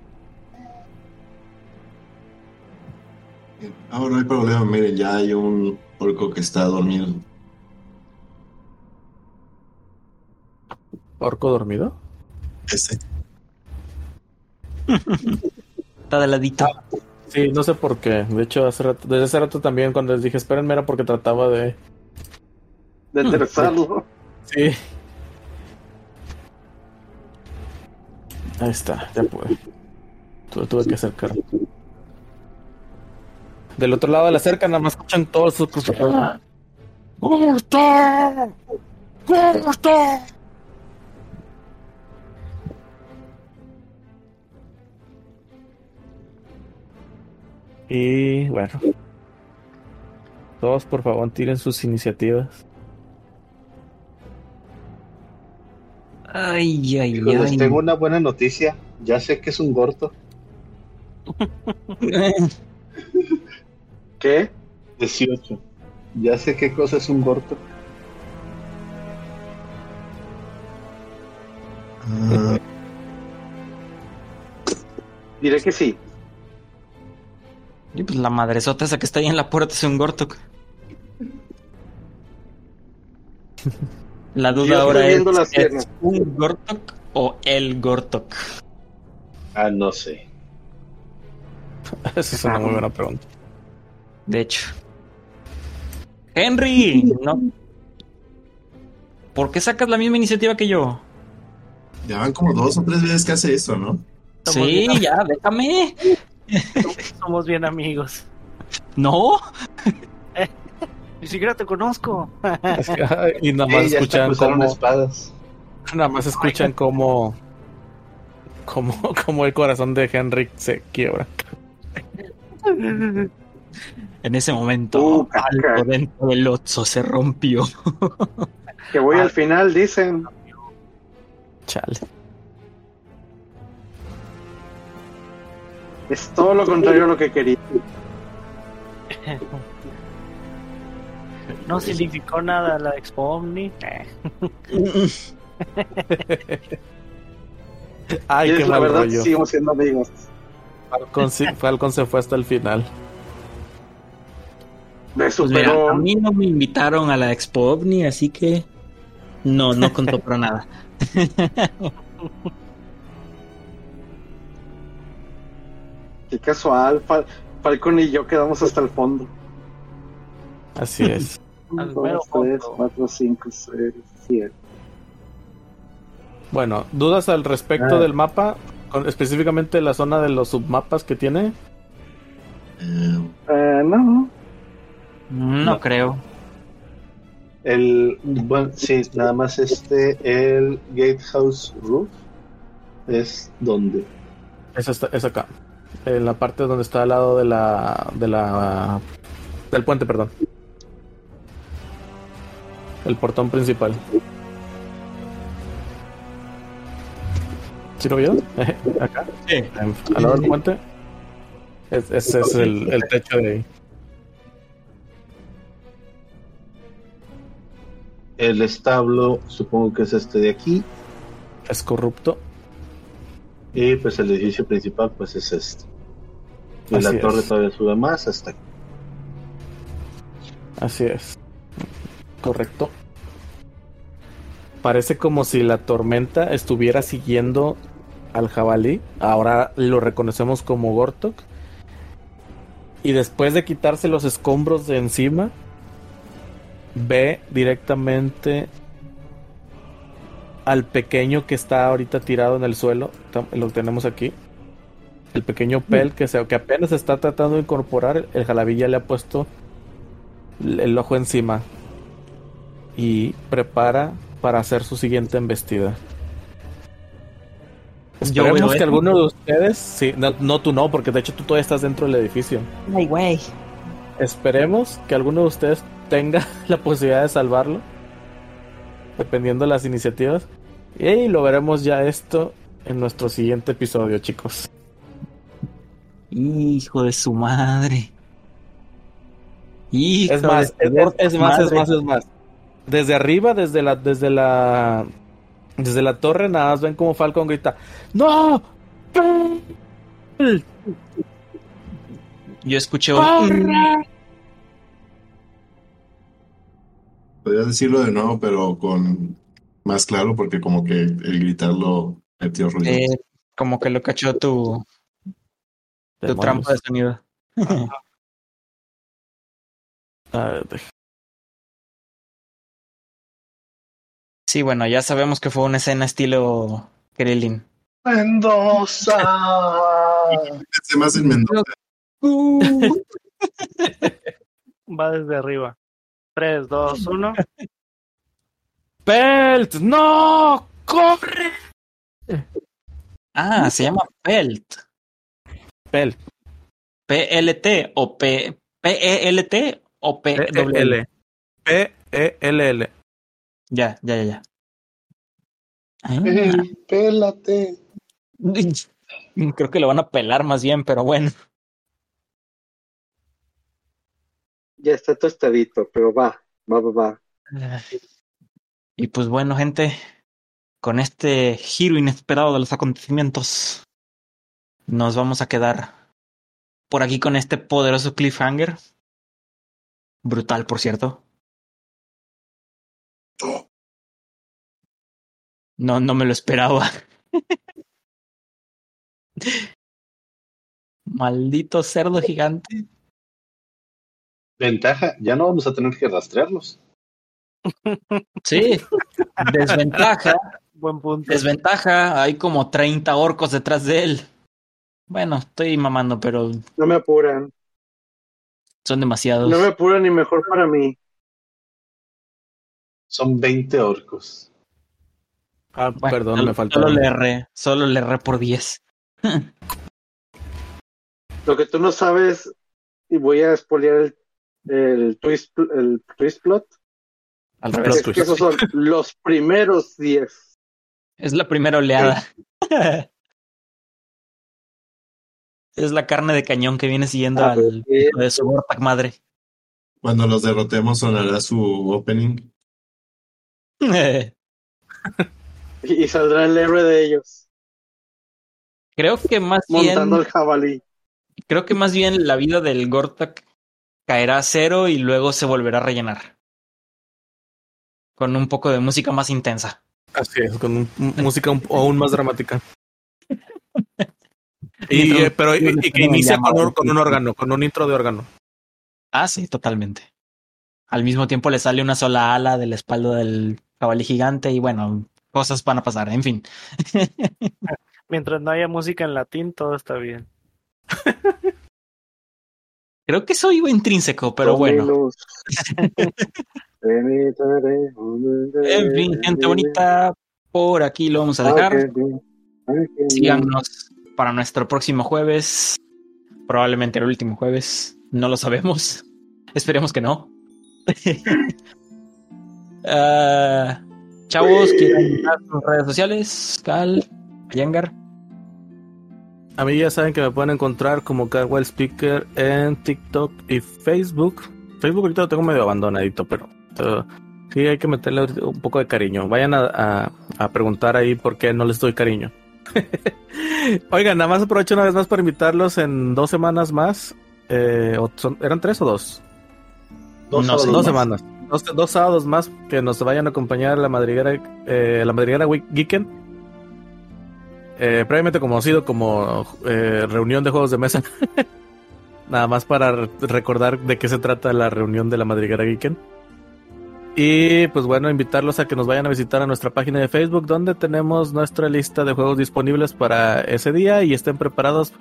Ahora no hay problema, miren, ya hay un orco que está dormido. orco dormido Ese. Está de ladito. Sí, no sé por qué. De hecho, hace rato- desde hace rato también cuando les dije espérenme era porque trataba de... de enderezarlo. Sí. Ahí está, ya pude. Tuve, tuve que acercar. Del otro lado de la cerca nada más escuchan todos sus... ¡Gusto! ¡Gusto! Y bueno. Todos por favor tiren sus iniciativas. Ay, ay, les ay. tengo una buena noticia. Ya sé que es un gorto. ¿Qué? 18. Ya sé qué cosa es un gorto. Ah, Diré que sí. Y pues la madresota esa que está ahí en la puerta es un Gortok. La Yo duda ahora es, las ¿es un Gortok o el Gortok? Ah, no sé. Esa es una muy buena pregunta. De hecho. Henry, no. ¿Por qué sacas la misma iniciativa que yo? ya van como dos o tres veces que hace eso, ¿no? Sí, bien- ya, déjame. Somos bien amigos. No. Ni siquiera te conozco. Y nada más escuchan como... espadas. Nada más escuchan como... Como, como el corazón de Henrik se quiebra. En ese momento, Uh, algo dentro del Otso se rompió. Que voy al final, dicen. Chale. Es todo lo contrario a lo que quería. No significó nada la Expo Omni. Ay, y qué es la mal verdad, rollo. seguimos siendo amigos. Falcon se fue hasta el final. Me Pues mira, a mí no me invitaron a la Expo OVNI, así que no, no contó para nada. Qué casual. Fal- Falcon y yo quedamos hasta el fondo. Así es. Al Dos, mero tres, fondo. cuatro, cinco, seis, siete. Bueno, ¿dudas al respecto Ah. del mapa? Con- específicamente la zona de los submapas que tiene. Eh, Eh, no. No creo. El, bueno, sí, nada más este, el Gatehouse Roof es donde. Es, esta- es acá. En la parte donde está al lado de la. de la. del puente, perdón. El portón principal. ¿Sí lo vio? acá. Sí. Al lado del puente. Es- Ese es el, el techo de ahí. El establo, supongo que es este de aquí. Es corrupto. Y pues el edificio principal, pues es este. Y la Así torre es. todavía sube más hasta aquí. Así es. Correcto. Parece como si la tormenta estuviera siguiendo al jabalí. Ahora lo reconocemos como Gortok. Y después de quitarse los escombros de encima, ve directamente al pequeño que está ahorita tirado en el suelo. Lo tenemos aquí. El pequeño Pel que, se, que apenas está tratando de incorporar. El jalabí ya le ha puesto el ojo encima y prepara para hacer su siguiente embestida. Esperemos que alguno de ustedes, sí, no, no tú no, porque de hecho tú todavía estás dentro del edificio. Ay, güey. Esperemos que alguno de ustedes tenga la posibilidad de salvarlo, dependiendo de las iniciativas. Y lo veremos ya esto en nuestro siguiente episodio, chicos. Hijo de su madre. Hijo Es más, de es, su es- es más, es más, es más. Desde arriba, desde la, desde la, desde la torre, nada más ven como Falcon grita, ¡No! Yo escuché un... podrías decirlo de nuevo, pero con más claro, porque como que el gritarlo metió ruido. Eh, como que lo cachó tu, tu trampa de sonido. Ah, Sí, bueno, ya sabemos que fue una escena estilo Krillin. Mendoza. Pensé más en Mendoza. Va desde arriba. 3, 2, 1. Pelt, no, corre. Ah, se llama Pelt. Pelt, P-L-T o P... P-E-L-T o P... P-E-L. P-E-L-L. Ya, ya, ya, ya. Ah, Pélate. creo que lo van a pelar más bien, pero bueno. Ya está tostadito, pero va, va, va, va. Y pues bueno, gente, con este giro inesperado de los acontecimientos, nos vamos a quedar por aquí con este poderoso cliffhanger. Brutal, por cierto. No, no me lo esperaba. Maldito cerdo gigante. Ventaja, ya no vamos a tener que rastrearlos. Sí, desventaja. Buen punto. Desventaja, hay como 30 orcos detrás de él. Bueno, estoy mamando, pero No me apuran. son demasiados. No me apuran y mejor para mí. Son 20 orcos. Ah, Bueno, perdón, solo- me faltó. Solo le erré, solo le erré por 10. Lo que tú no sabes, y voy a spoilear el, el, twist, el twist plot, Al que esos son los primeros 10. Es la primera oleada. es la carne de cañón que viene siguiendo Ah, al pues, de su Vorpac madre. Cuando los derrotemos sonará su opening. Y, y saldrá el héroe de ellos, creo que más montando bien, el jabalí. creo que más bien la vida del Gortak caerá a cero y luego se volverá a rellenar. Con un poco de música más intensa. Así es, con un- música un- aún más dramática. y, eh, pero y, y que inicia con, un- con un órgano, con un intro de órgano. Ah, sí, totalmente. Al mismo tiempo le sale una sola ala de la espalda del jabalí gigante y bueno, cosas van a pasar, en fin. Mientras no haya música en latín, todo está bien. Creo que eso iba intrínseco, pero bueno. En fin, gente bonita, por aquí lo vamos a dejar. Síganos para nuestro próximo jueves. Probablemente el último jueves. No lo sabemos. Esperemos que no. Ah, chavos, ¿quieren sus redes sociales? Cal, Yangar. A mí ya saben que me pueden encontrar como Carwell Speaker en TikTok y Facebook. Facebook ahorita lo tengo medio abandonadito, pero uh, sí hay que meterle un poco de cariño. Vayan a, a- a preguntar ahí por qué no les doy cariño. Oigan, nada más aprovecho una vez más para invitarlos en dos semanas más. Eh, son- ¿Eran tres o dos? Dos, No dos más. semanas. Dos, dos sábados más que nos vayan a acompañar a la madriguera, eh, la madriguera Week- Geeken. Eh, previamente conocido como eh, reunión de juegos de mesa. Nada más para re- recordar de qué se trata la reunión de la madriguera Geeken. Y pues bueno, invitarlos a que nos vayan a visitar a nuestra página de Facebook donde tenemos nuestra lista de juegos disponibles para ese día y estén preparados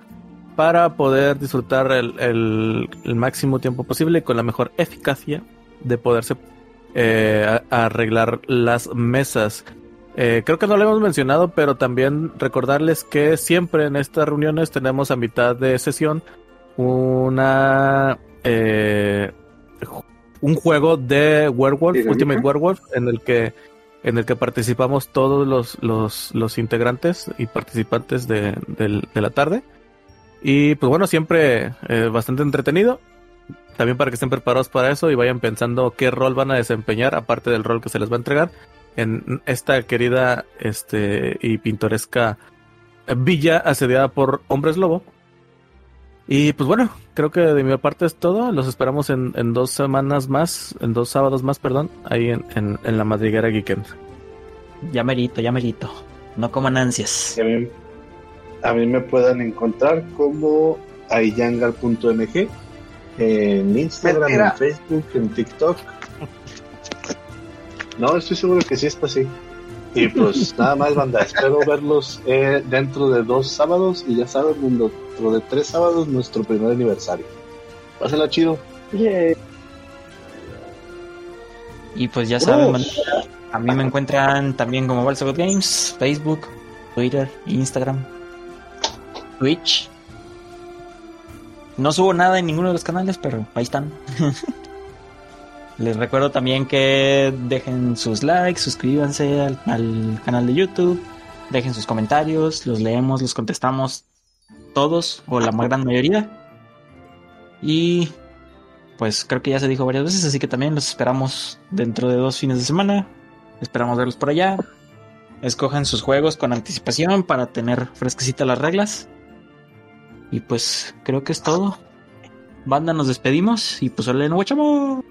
para poder disfrutar el, el- el máximo tiempo posible con la mejor eficacia de poderse eh, arreglar las mesas. Eh, creo que no lo hemos mencionado, pero también recordarles que siempre en estas reuniones tenemos a mitad de sesión una eh, un juego de Werewolf, ¿Dinámica? Ultimate Werewolf, en el que en el que participamos todos los, los, los integrantes y participantes de, del- de la tarde. Y pues bueno, siempre eh, bastante entretenido. También para que estén preparados para eso y vayan pensando qué rol van a desempeñar, aparte del rol que se les va a entregar, en esta querida este, y pintoresca villa asediada por hombres lobo. Y pues bueno, creo que de mi parte es todo. Los esperamos en, en dos semanas más, en dos sábados más, perdón, ahí en, en, en la madriguera Geeken. Ya merito, ya merito. No coman ansias. A mí, a mí me pueden encontrar como ayangar.mg en Instagram, Mentira. en Facebook, en TikTok. No, estoy seguro que sí está así. Y pues nada más, banda. Espero verlos eh, dentro de dos sábados. Y ya saben, dentro de tres sábados, nuestro primer aniversario. Pásala chido. Y pues ya saben, man, a mí me encuentran también como Balsagot Games, Facebook, Twitter, Instagram, Twitch. No subo nada en ninguno de los canales, pero ahí están. Les recuerdo también que dejen sus likes, suscríbanse al, al canal de YouTube, dejen sus comentarios, los leemos, los contestamos todos o la gran mayoría. Y pues creo que ya se dijo varias veces, así que también los esperamos dentro de dos fines de semana. Esperamos verlos por allá. Escojan sus juegos con anticipación para tener fresquecitas las reglas. Y pues creo que es todo. Banda, nos despedimos y pues hola, no guachamo.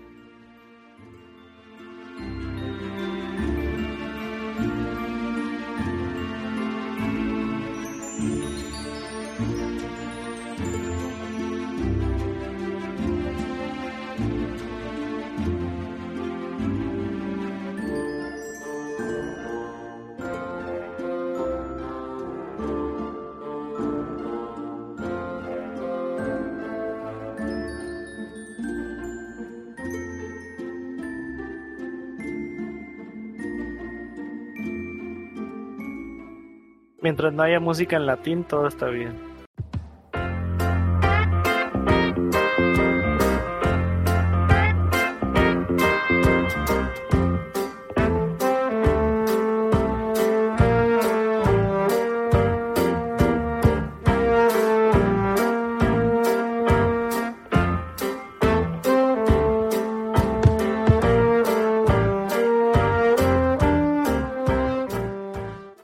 Mientras no haya música en latín, todo está bien.